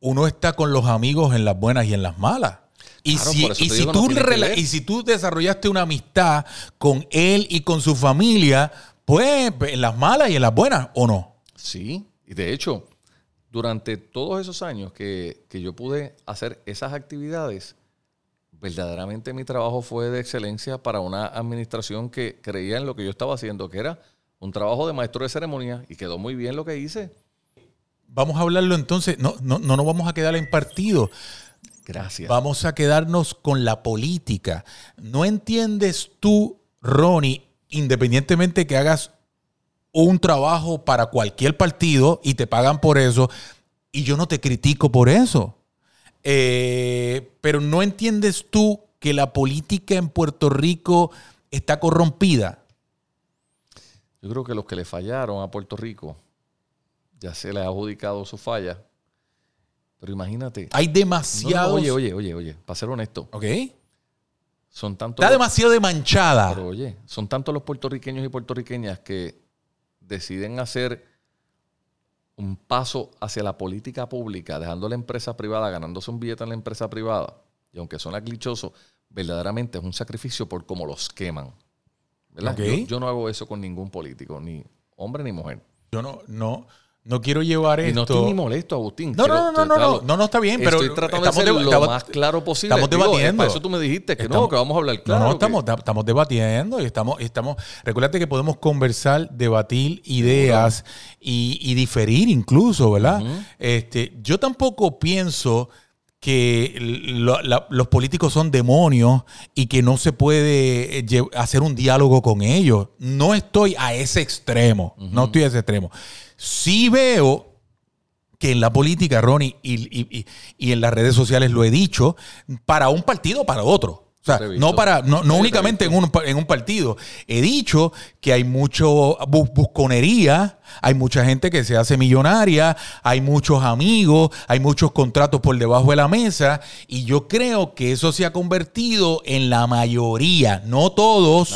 uno está con los amigos en las buenas y en las malas. Y Claro, si, y si digo, tú y si tú desarrollaste una amistad con él y con su familia, pues en las malas y en las buenas, ¿o no? Sí, y de hecho, durante todos esos años que, que yo pude hacer esas actividades, verdaderamente mi trabajo fue de excelencia para una administración que creía en lo que yo estaba haciendo, que era un trabajo de maestro de ceremonia, y quedó muy bien lo que hice. Vamos a hablarlo entonces, no, no, no nos vamos a quedar en partido. Gracias. Vamos a quedarnos con la política. ¿No entiendes tú, Ronnie, independientemente que hagas un trabajo para cualquier partido y te pagan por eso, y yo no te critico por eso? Eh, pero ¿no entiendes tú que la política en Puerto Rico está corrompida? Yo creo que los que le fallaron a Puerto Rico, ya se les ha adjudicado su falla. Pero imagínate. Hay No, no, demasiados... oye, oye, oye, oye, para ser honesto, ¿Ok? son tantos. Está los- demasiado de manchada. Pero oye, son tantos los puertorriqueños y puertorriqueñas que deciden hacer un paso hacia la política pública, dejando la empresa privada, ganándose un billete en la empresa privada. Y aunque suena clichoso, verdaderamente es un sacrificio por cómo los queman. ¿verdad? Yo, yo no hago eso con ningún político, ni hombre ni mujer. Yo no, no, no quiero llevar Y esto... no estoy ni molesto, Agustín. No, no, no, no, no, no, no, está bien, pero Estoy tratando de ser lo estamos- más claro posible. estamos debatiendo. Para eso tú me dijiste que no, que vamos a hablar claro. no, estamos, estamos debatiendo y estamos, estamos. Recuérdate que podemos conversar, debatir ideas y, diferir incluso, ¿verdad? Este, yo tampoco pienso que lo- la- los políticos son demonios y que no se puede eh, hacer un diálogo con ellos. No estoy a ese extremo. No estoy a ese extremo. Sí veo que en la política, Ronnie, y, y- y- y en las redes sociales lo he dicho, para un partido o para otro. O sea, no para, no, únicamente en un, en un partido. He dicho que hay mucho bu- busconería, hay mucha gente que se hace millonaria, hay muchos amigos, hay muchos contratos por debajo de la mesa, y yo creo que eso se ha convertido en la mayoría, no todos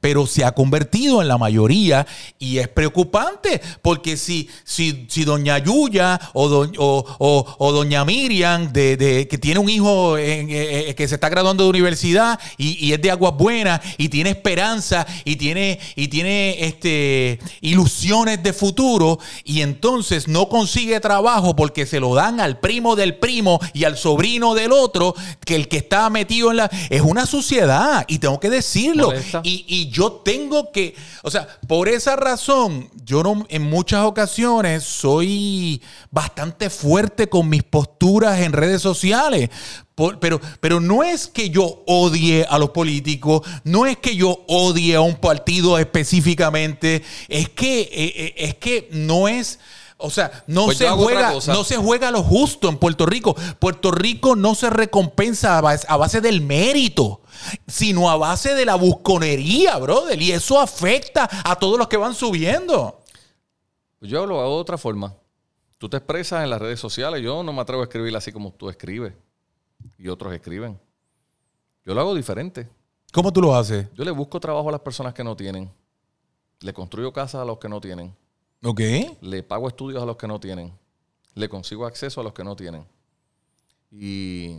pero se ha convertido en la mayoría y es preocupante porque si, si, si doña Yuya o, do- o, o- o doña Miriam, de, de- que tiene un hijo en- eh, eh, que se está graduando de universidad y, y es de aguas buenas y tiene esperanza y tiene, y tiene este, ilusiones de futuro y entonces no consigue trabajo porque se lo dan al primo del primo y al sobrino del otro, que el que está metido en la... Es una suciedad y tengo que decirlo. Y, y yo tengo que, o sea, por esa razón, yo no, en muchas ocasiones soy bastante fuerte con mis posturas en redes sociales. Pero, pero no es que yo odie a los políticos, no es que yo odie a un partido específicamente, es que, eh, eh, es que no es... O sea, no, Pues se juega, no se juega lo justo en Puerto Rico. Puerto Rico no se recompensa a base, a base del mérito, sino a base de la busconería, brother. Y eso afecta a todos los que van subiendo. Pues yo lo hago de otra forma. Tú te expresas en las redes sociales. Yo no me atrevo a escribir así como tú escribes. Y otros escriben. Yo lo hago diferente. ¿Cómo tú lo haces? Yo le busco trabajo a las personas que no tienen. Le construyo casas a los que no tienen. ¿Ok? Le pago estudios a los que no tienen. Le consigo acceso a los que no tienen. Y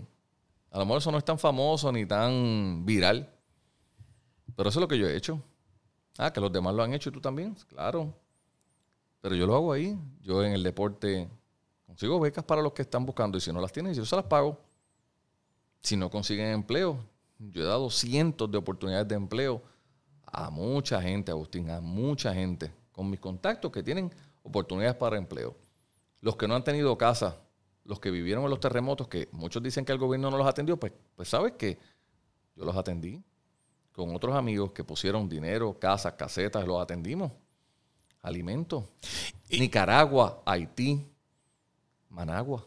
a lo mejor eso no es tan famoso ni tan viral. Pero eso es lo que yo he hecho. Ah, que los demás lo han hecho y tú también. Claro. Pero yo lo hago ahí. Yo en el deporte consigo becas para los que están buscando. Y si no las tienen, yo se las pago. Si no consiguen empleo, yo he dado cientos de oportunidades de empleo a mucha gente, Agustín, a mucha gente, con mis contactos que tienen oportunidades para empleo. Los que no han tenido casa, los que vivieron en los terremotos, que muchos dicen que el gobierno no los atendió, pues, pues sabes que yo los atendí con otros amigos que pusieron dinero, casas, casetas, los atendimos. Alimentos. Nicaragua, Haití, Managua,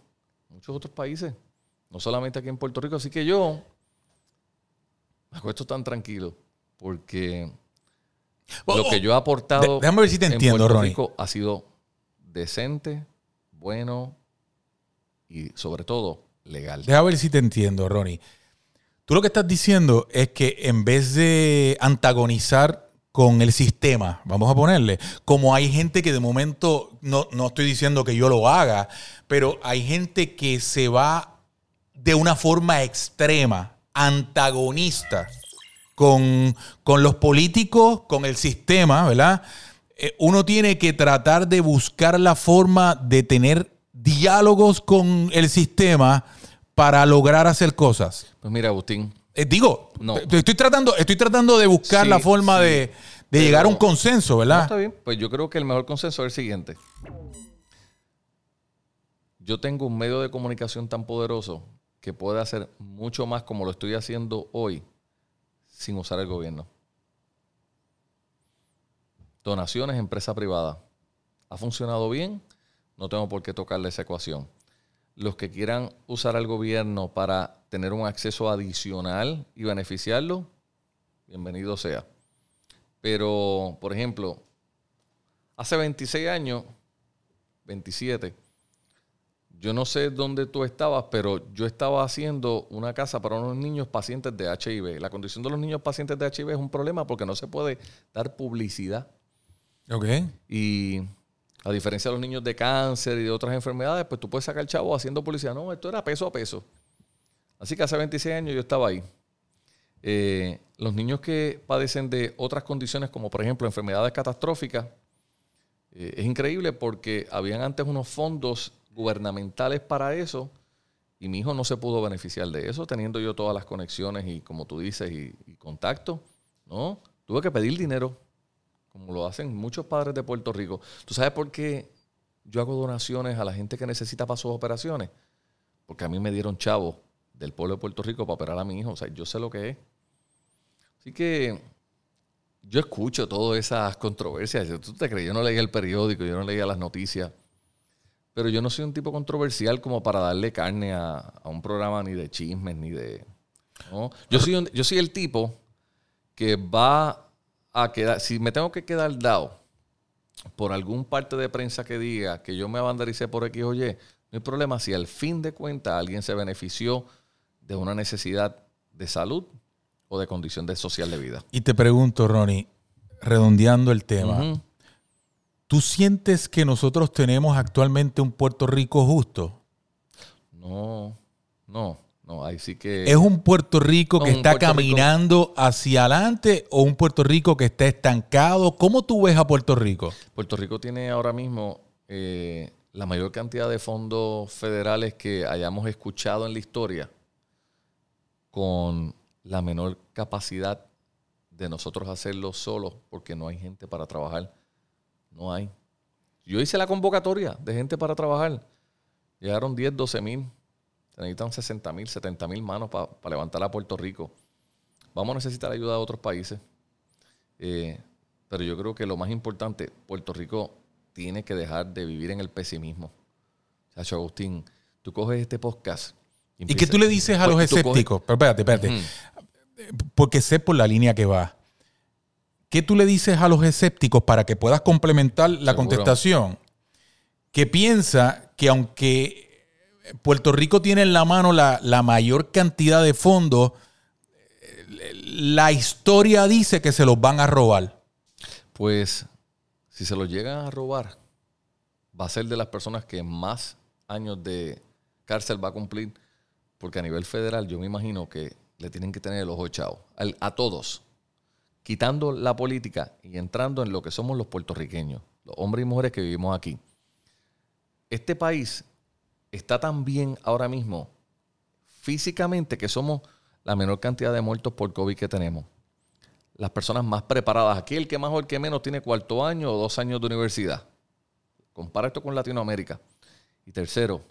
muchos otros países. No solamente aquí en Puerto Rico. Así que yo me acuesto tan tranquilo porque Oh, lo que yo he aportado de- déjame ver si te en entiendo, Puerto Ronnie. Rico ha sido decente, bueno y sobre todo legal. Deja ver si te entiendo, Ronnie. Tú lo que estás diciendo es que en vez de antagonizar con el sistema, vamos a ponerle, como hay gente que de momento, no, no estoy diciendo que yo lo haga, pero hay gente que se va de una forma extrema, antagonista, con, con los políticos, con el sistema, ¿verdad? Eh, uno tiene que tratar de buscar la forma de tener diálogos con el sistema para lograr hacer cosas. Pues mira, Agustín, Eh, digo, No. estoy, tratando, estoy tratando de buscar Sí, la forma sí. de, de llegar a un consenso, No, ¿verdad? está bien. Pues yo creo que el mejor consenso es el siguiente. Yo tengo un medio de comunicación tan poderoso que puede hacer mucho más como lo estoy haciendo hoy sin usar el gobierno. Donaciones, empresa privada. ¿Ha funcionado bien? No tengo por qué tocarle esa ecuación. Los que quieran usar al gobierno para tener un acceso adicional y beneficiarlo, bienvenido sea. Pero, por ejemplo, hace 26 años, 27, yo no sé dónde tú estabas, pero yo estaba haciendo una casa para unos niños pacientes de HIV. La condición de los niños pacientes de HIV es un problema porque no se puede dar publicidad. Ok. Y a diferencia de los niños de cáncer y de otras enfermedades, pues tú puedes sacar chavo haciendo publicidad. No, esto era peso a peso. Así que hace 26 años yo estaba ahí. Eh, los niños que padecen de otras condiciones, como por ejemplo enfermedades catastróficas, eh, es increíble porque habían antes unos fondos gubernamentales para eso y mi hijo no se pudo beneficiar de eso, teniendo yo todas las conexiones y, como tú dices, y, contacto. No, tuve que pedir dinero, como lo hacen muchos padres de Puerto Rico. ¿Tú sabes por qué yo hago donaciones a la gente que necesita para sus operaciones? Porque a mí me dieron chavos del pueblo de Puerto Rico para operar a mi hijo. O sea, yo sé lo que es. Así que yo escucho todas esas controversias. ¿Tú te crees? Yo no leía el periódico, yo no leía las noticias. Pero yo no soy un tipo controversial como para darle carne a, a un programa ni de chismes, ni de... ¿no? Yo, soy un- yo soy el tipo que va a quedar... Si me tengo que quedar dado por algún parte de prensa que diga que yo me abandericé por X o Y, no hay problema si al fin de cuentas alguien se benefició de una necesidad de salud o de condición de social de vida. Y te pregunto, Ronnie, redondeando el tema. ¿Tú sientes que nosotros tenemos actualmente un Puerto Rico justo? No, no, no, ahí sí que... ¿Es un Puerto Rico No, que está Puerto Rico- caminando hacia adelante o un Puerto Rico que está estancado? ¿Cómo tú ves a Puerto Rico? Puerto Rico tiene ahora mismo eh, la mayor cantidad de fondos federales que hayamos escuchado en la historia con la menor capacidad de nosotros hacerlo solos porque no hay gente para trabajar. No hay. Yo hice la convocatoria de gente para trabajar. Llegaron 10, 12 mil. Se necesitan 60 mil, 70 mil manos para levantar a Puerto Rico. Vamos a necesitar ayuda de otros países. Eh, pero yo creo que lo más importante, Puerto Rico tiene que dejar de vivir en el pesimismo. Chacho Agustín, tú coges este podcast. ¿Y qué tú le dices a los Pues, coges- escépticos? Pero espérate, espérate. Porque sé por la línea que va. ¿Qué tú le dices a los escépticos para que puedas complementar la Seguro. contestación? Que piensa que aunque Puerto Rico tiene en la mano la, la mayor cantidad de fondos, eh, la historia dice que se los van a robar. Pues si se lo llegan a robar, va a ser de las personas que más años de cárcel va a cumplir, porque a nivel federal yo me imagino que le tienen que tener el ojo echado a todos, quitando la política y entrando en lo que somos los puertorriqueños, los hombres y mujeres que vivimos aquí. Este país está tan bien ahora mismo físicamente que somos la menor cantidad de muertos por COVID que tenemos las personas más preparadas. Aquí el que más o el que menos tiene cuarto año o dos años de universidad. Compara esto con Latinoamérica. Y tercero,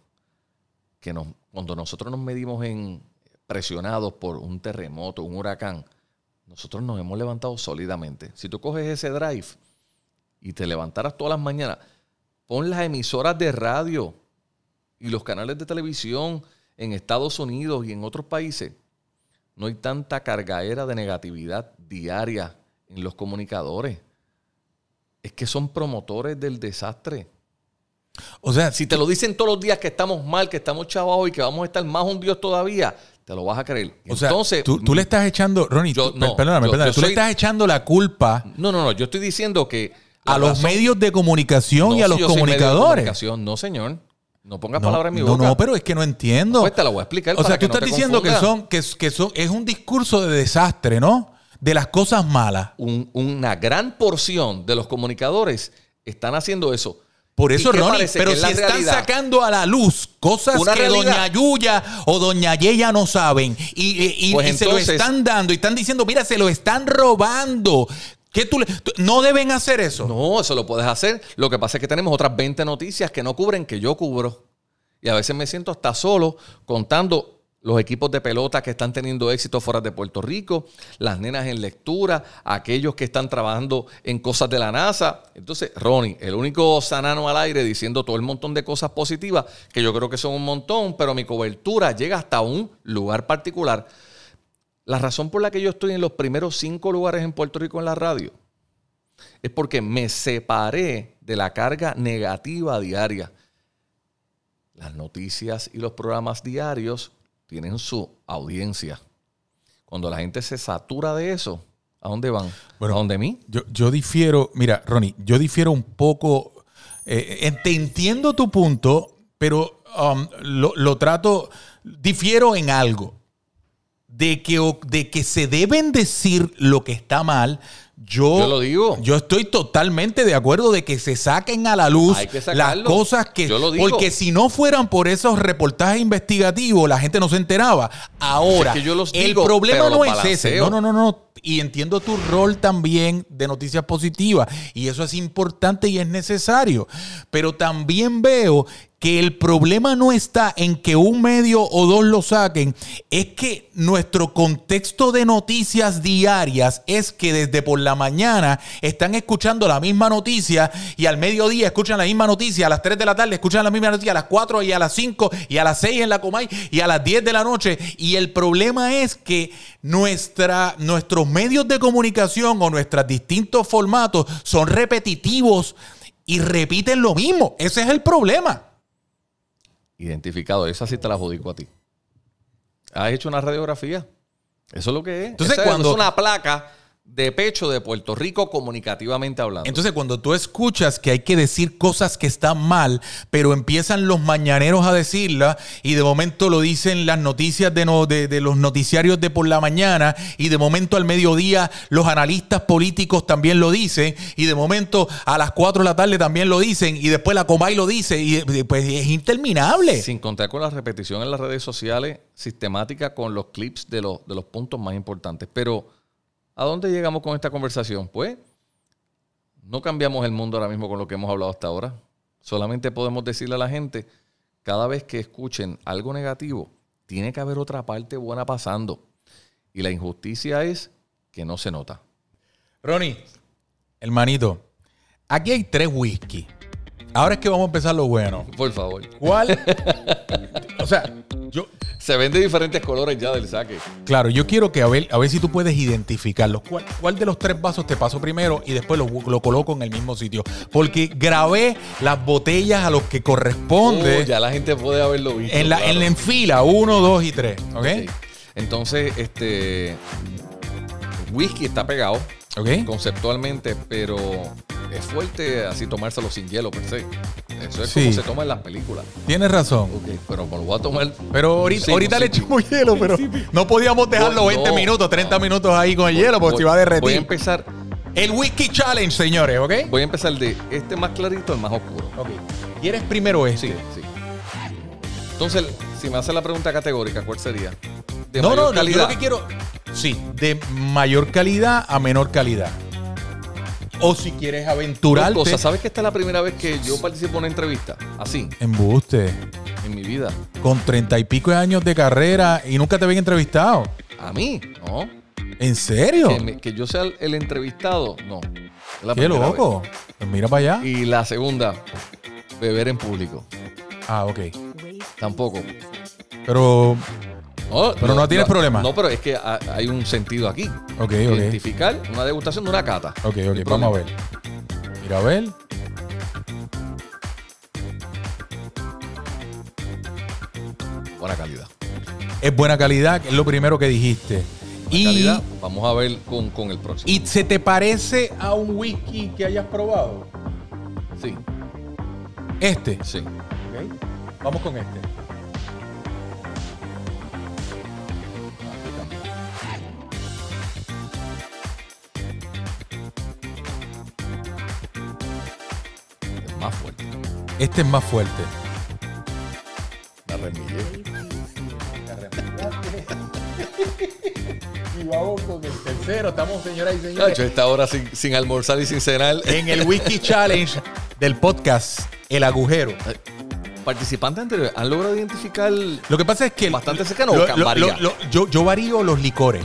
que cuando nosotros nos medimos en presionados por un terremoto, un huracán, nosotros nos hemos levantado sólidamente. Si tú coges ese drive y te levantaras todas las mañanas, pon las emisoras de radio y los canales de televisión en Estados Unidos y en otros países no hay tanta cargaera de negatividad diaria en los comunicadores. Es que son promotores del desastre. O sea, Si te lo dicen todos los días que estamos mal, que estamos chavados y que vamos a estar más hundidos todavía, te lo vas a creer. o sea, Entonces, tú, tú le estás echando, Ronnie, Yo- tú- no, perdóname, yo- perdóname, yo tú le estás echando la culpa No, no, no. Yo estoy diciendo que. a los medios de comunicación No, y a los comunicadores. comunicación. No, señor. No pongas No, palabras en mi no, boca. no, pero es que no entiendo. Pues te la voy a explicar O sea, tú no estás diciendo que son, que, que son, es un discurso de desastre, ¿no? De las cosas malas. Un- una gran porción de los comunicadores están haciendo eso. Por ¿Y eso, Ronnie, pero si están realidad? sacando a la luz cosas que realidad. doña Yuya o doña Yeya no saben y, Pues y se lo están dando y están diciendo, mira, se lo están robando. ¿Qué tú le- tú- no deben hacer eso. No, eso lo puedes hacer. Lo que pasa es que tenemos otras 20 noticias que no cubren que yo cubro. Y a veces me siento hasta solo contando los equipos de pelota que están teniendo éxito fuera de Puerto Rico, las nenas en lectura, aquellos que están trabajando en cosas de la NASA. Entonces, Ronnie, el único sanano al aire diciendo todo el montón de cosas positivas, que yo creo que son un montón, pero mi cobertura llega hasta un lugar particular. La razón por la que yo estoy en los primeros cinco lugares en Puerto Rico en la radio es porque me separé de la carga negativa diaria. Las noticias y los programas diarios tienen su audiencia. Cuando la gente se satura de eso, ¿a dónde van? Bueno, ¿A dónde mí? Yo, yo difiero, mira, Ronnie, yo difiero un poco. eh, eh, te entiendo tu punto, pero um, lo, lo trato. Difiero en algo. De que, de que se deben decir lo que está mal. Yo, Yo lo digo. Yo estoy totalmente de acuerdo de que se saquen a la luz las cosas que. Yo lo digo. Porque si no fueran por esos reportajes investigativos, la gente no se enteraba. Ahora, Es que yo los el digo, problema no es ese. No, no, no, no. Y entiendo tu rol también de noticias positivas. Y eso es importante y es necesario. Pero también veo que el problema no está en que un medio o dos lo saquen, es que nuestro contexto de noticias diarias es que desde por la mañana están escuchando la misma noticia y al mediodía escuchan la misma noticia, a las 3 de la tarde escuchan la misma noticia, a las 4 y a las 5 y a las 6 en la Comay y a las 10 de la noche. Y el problema es que nuestra, nuestros medios de comunicación o nuestros distintos formatos son repetitivos y repiten lo mismo. Ese es el problema. Identificado. Esa sí te la adjudico a ti. Has hecho una radiografía. Eso es lo que es. Entonces, Esa cuando- Es una placa de pecho de Puerto Rico comunicativamente hablando. Entonces, cuando tú escuchas que hay que decir cosas que están mal, pero empiezan los mañaneros a decirlas y de momento lo dicen las noticias de, no- de, de los noticiarios de por la mañana y de momento al mediodía los analistas políticos también lo dicen y de momento a las 4 de la tarde también lo dicen y después la Comay lo dice y pues es interminable. Sin contar con la repetición en las redes sociales sistemática con los clips de los, de los puntos más importantes. Pero, ¿a dónde llegamos con esta conversación? Pues, no cambiamos el mundo ahora mismo con lo que hemos hablado hasta ahora. Solamente podemos decirle a la gente, cada vez que escuchen algo negativo, tiene que haber otra parte buena pasando. Y la injusticia es que no se nota. Ronnie, hermanito, aquí hay tres whisky. Ahora es que vamos a empezar lo bueno. Por favor. ¿Cuál? o sea, yo, Se ven de diferentes colores ya del saque. Claro, yo quiero que a ver, a ver si tú puedes identificarlos. ¿Cuál, cuál de los tres vasos te paso primero y después lo, lo coloco en el mismo sitio? Porque grabé las botellas a los que corresponde Oh, ya la gente puede haberlo visto. en, la, claro. en, la- en fila, uno, dos y tres. ¿Ok? Entonces, este. Whisky está pegado ¿Ok? conceptualmente, pero es fuerte así tomárselo sin hielo, per se. Eso es Sí. como se toma en las películas. Tienes razón. Ok, pero me lo voy a tomar. Pero ahorita, Sí, ahorita sí, le sí. echamos hielo, pero no podíamos dejarlo Voy- 20 no, minutos, 30 no. minutos ahí con el hielo porque Voy- se va a Voy a derretir. empezar, El Whisky Challenge, señores, ¿ok? voy a empezar de este más clarito al más oscuro. Ok. ¿Quieres primero este? Sí, sí. Entonces, si me hace la pregunta categórica, ¿cuál sería? De no, mayor no, yo calidad. lo que quiero. Sí, de mayor calidad a menor calidad. O si quieres aventurarte. cosas. ¿Sabes que esta es la primera vez que yo participo en una entrevista? Así, Embuste. en mi vida. Con treinta y pico de años de carrera y nunca te habían entrevistado. A mí, ¿no? ¿En serio? Que, me- que yo sea el, el entrevistado, no. Qué loco. Pues mira para allá. Y la segunda, beber en público. Ah, ok. Tampoco. Pero, No, Pero no tienes problema. No, pero es que ha- hay un sentido aquí. ok, ok. Identificar una degustación de una cata. Ok, No ok, vamos a ver. Mira, a ver. Buena calidad. Es buena calidad, que es lo primero que dijiste. Buena Y, calidad. Vamos a ver con, con el próximo. ¿Y se te parece a un whisky que hayas probado? Sí, Este. sí. Ok. Vamos con este. Más fuerte. Este es más fuerte. La remillé. Y vamos con el tercero. Estamos, señoras y señores, Chacho, esta hora sin, sin almorzar y sin cenar. en el Whisky Challenge del podcast El Agujero. Participantes anteriores han logrado identificar. Lo que pasa es que... Bastante cercano lo- can- lo- varía? lo- lo- yo, yo varío los licores.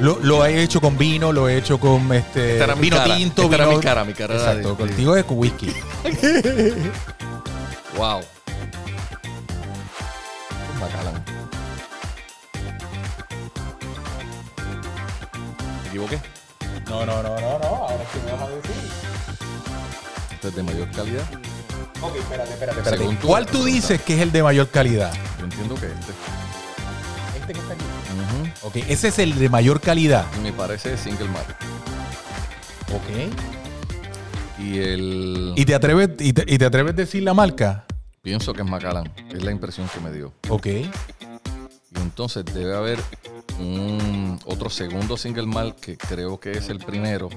Lo, lo he hecho con vino, lo he hecho con este vino cara, tinto, esta era vino- mi cara, mi cara era Exacto, de- contigo es con whisky. Wow. ¿Me equivoqué? No, no, no, no, no. Ahora sí me vas a decir. Este es de mayor calidad. Ok, espérate, espérate, Según tú, ¿Cuál tú pregunta. dices que es el de mayor calidad? Yo entiendo que este. Este que está aquí. Ok, ese es el de mayor calidad. Me parece single malt. Ok. Y el. ¿Y te atreves, y te, y te atreves a decir la marca? Pienso que es Macallan. Es la impresión que me dio. Ok. Y entonces debe haber un otro segundo single malt que creo que es el primero.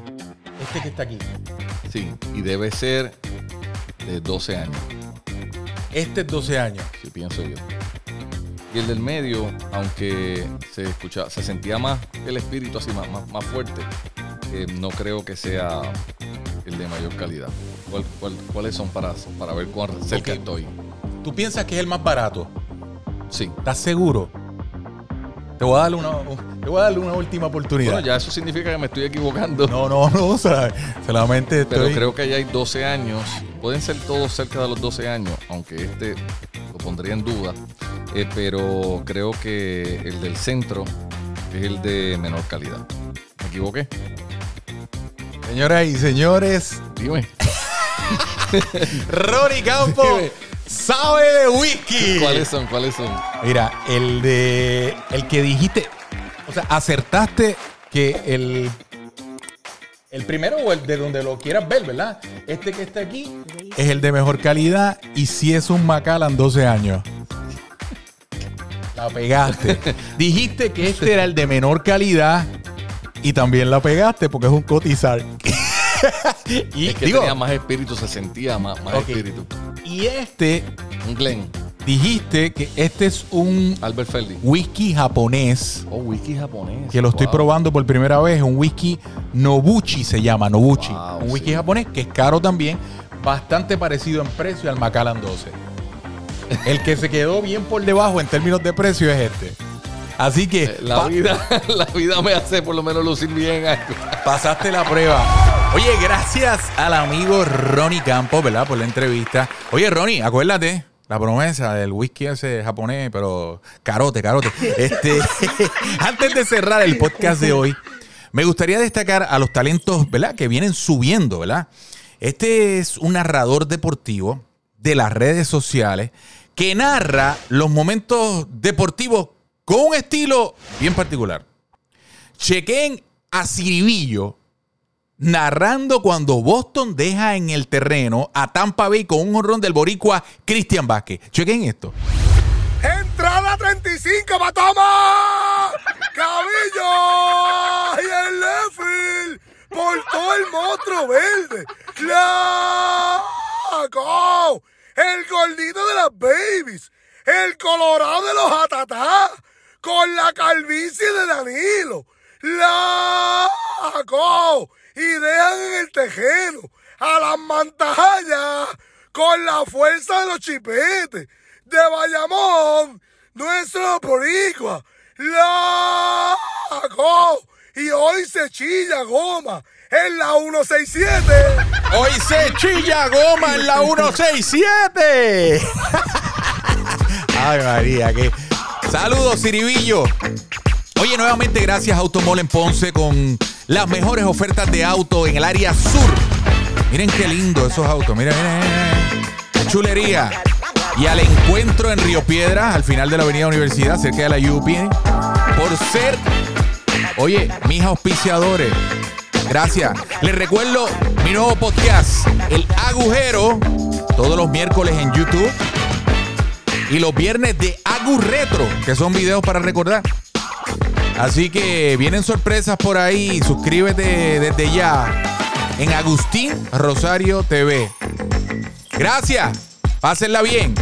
Este que está aquí. Sí. Y debe ser de 12 años. Este es 12 años. Sí, pienso yo. Y el del medio, aunque se escucha, se sentía más el espíritu así más, más, más fuerte, eh, no creo que sea el de mayor calidad. ¿Cuál- cuál- cuáles son para, para ver cuán cerca estoy? ¿Tú piensas que es el más barato? Sí. ¿Estás seguro? Te voy a darle una, te voy a darle una última oportunidad. Bueno, ya eso significa que me estoy equivocando. No, no, no. o sea, solamente Pero creo que ya hay 12 años. Pueden ser todos cerca de los 12 años, aunque este lo pondría en duda. Eh, pero creo que el del centro es el de menor calidad. ¿Me equivoqué? Señoras y señores, Dime. Campos Dime. sabe de whisky. ¿Cuáles son? ¿Cuáles son? Mira, el de. El que dijiste. O sea, acertaste que el. El primero o el de donde lo quieras ver, ¿verdad? Este que está aquí es el de mejor calidad y si es un Macallan 12 años. La pegaste. Dijiste que este era el de menor calidad y también la pegaste porque es un cotizar. y, Es que digo, tenía más espíritu, se sentía más, más espíritu. y este, Un Glen. dijiste que este es un Albert whisky japonés Oh, whisky japonés. que lo estoy probando por primera vez, un whisky Nobuchi se llama, Nobuchi. Wow, un whisky sí. japonés que es caro también, bastante parecido en precio al Macallan 12. El que se quedó bien por debajo en términos de precio es este. Así que Eh, La vida, la vida me hace por lo menos lucir bien algo. pasaste la prueba. Oye, gracias al amigo Ronnie Campos, ¿verdad? Por la entrevista. Oye, Ronnie, acuérdate. La promesa del whisky ese japonés, pero carote, carote. Este, antes de cerrar el podcast de hoy, me gustaría destacar a los talentos, ¿verdad? Que vienen subiendo, ¿verdad? Este es un narrador deportivo de las redes sociales que narra los momentos deportivos con un estilo bien particular. Chequen a Ciribillo narrando cuando Boston deja en el terreno a Tampa Bay con un honrón del boricua Cristian Vázquez. Chequen esto. Entrada 35, Matoma. Cabillo. Y el Leffel. Por todo el monstruo verde. ¡Laco! El gordito de las babies. El colorado de los atatá. Con la calvicie de Danilo. ¡Laco! Y dejan en el tejeno a las mantallas con la fuerza de los chipetes de Bayamón, nuestro boricua, ¡Laco! Y hoy se chilla goma en la 167. Hoy se chilla goma en la 167. Ay, María, qué, Saludos, Ciribillo. Oye, nuevamente gracias Automol en Ponce con las mejores ofertas de auto en el área sur. Miren qué lindo esos autos. Miren, miren, miren. Chulería. Y al encuentro en Río Piedras, al final de la Avenida Universidad, cerca de la UP, por ser, oye, mis auspiciadores. Gracias. Les recuerdo mi nuevo podcast, El Agujero, todos los miércoles en YouTube. Y los viernes de Agu Retro, que son videos para recordar. Así que vienen sorpresas por ahí. Suscríbete desde ya en Agustín Rosario TV. Gracias. Pásenla bien.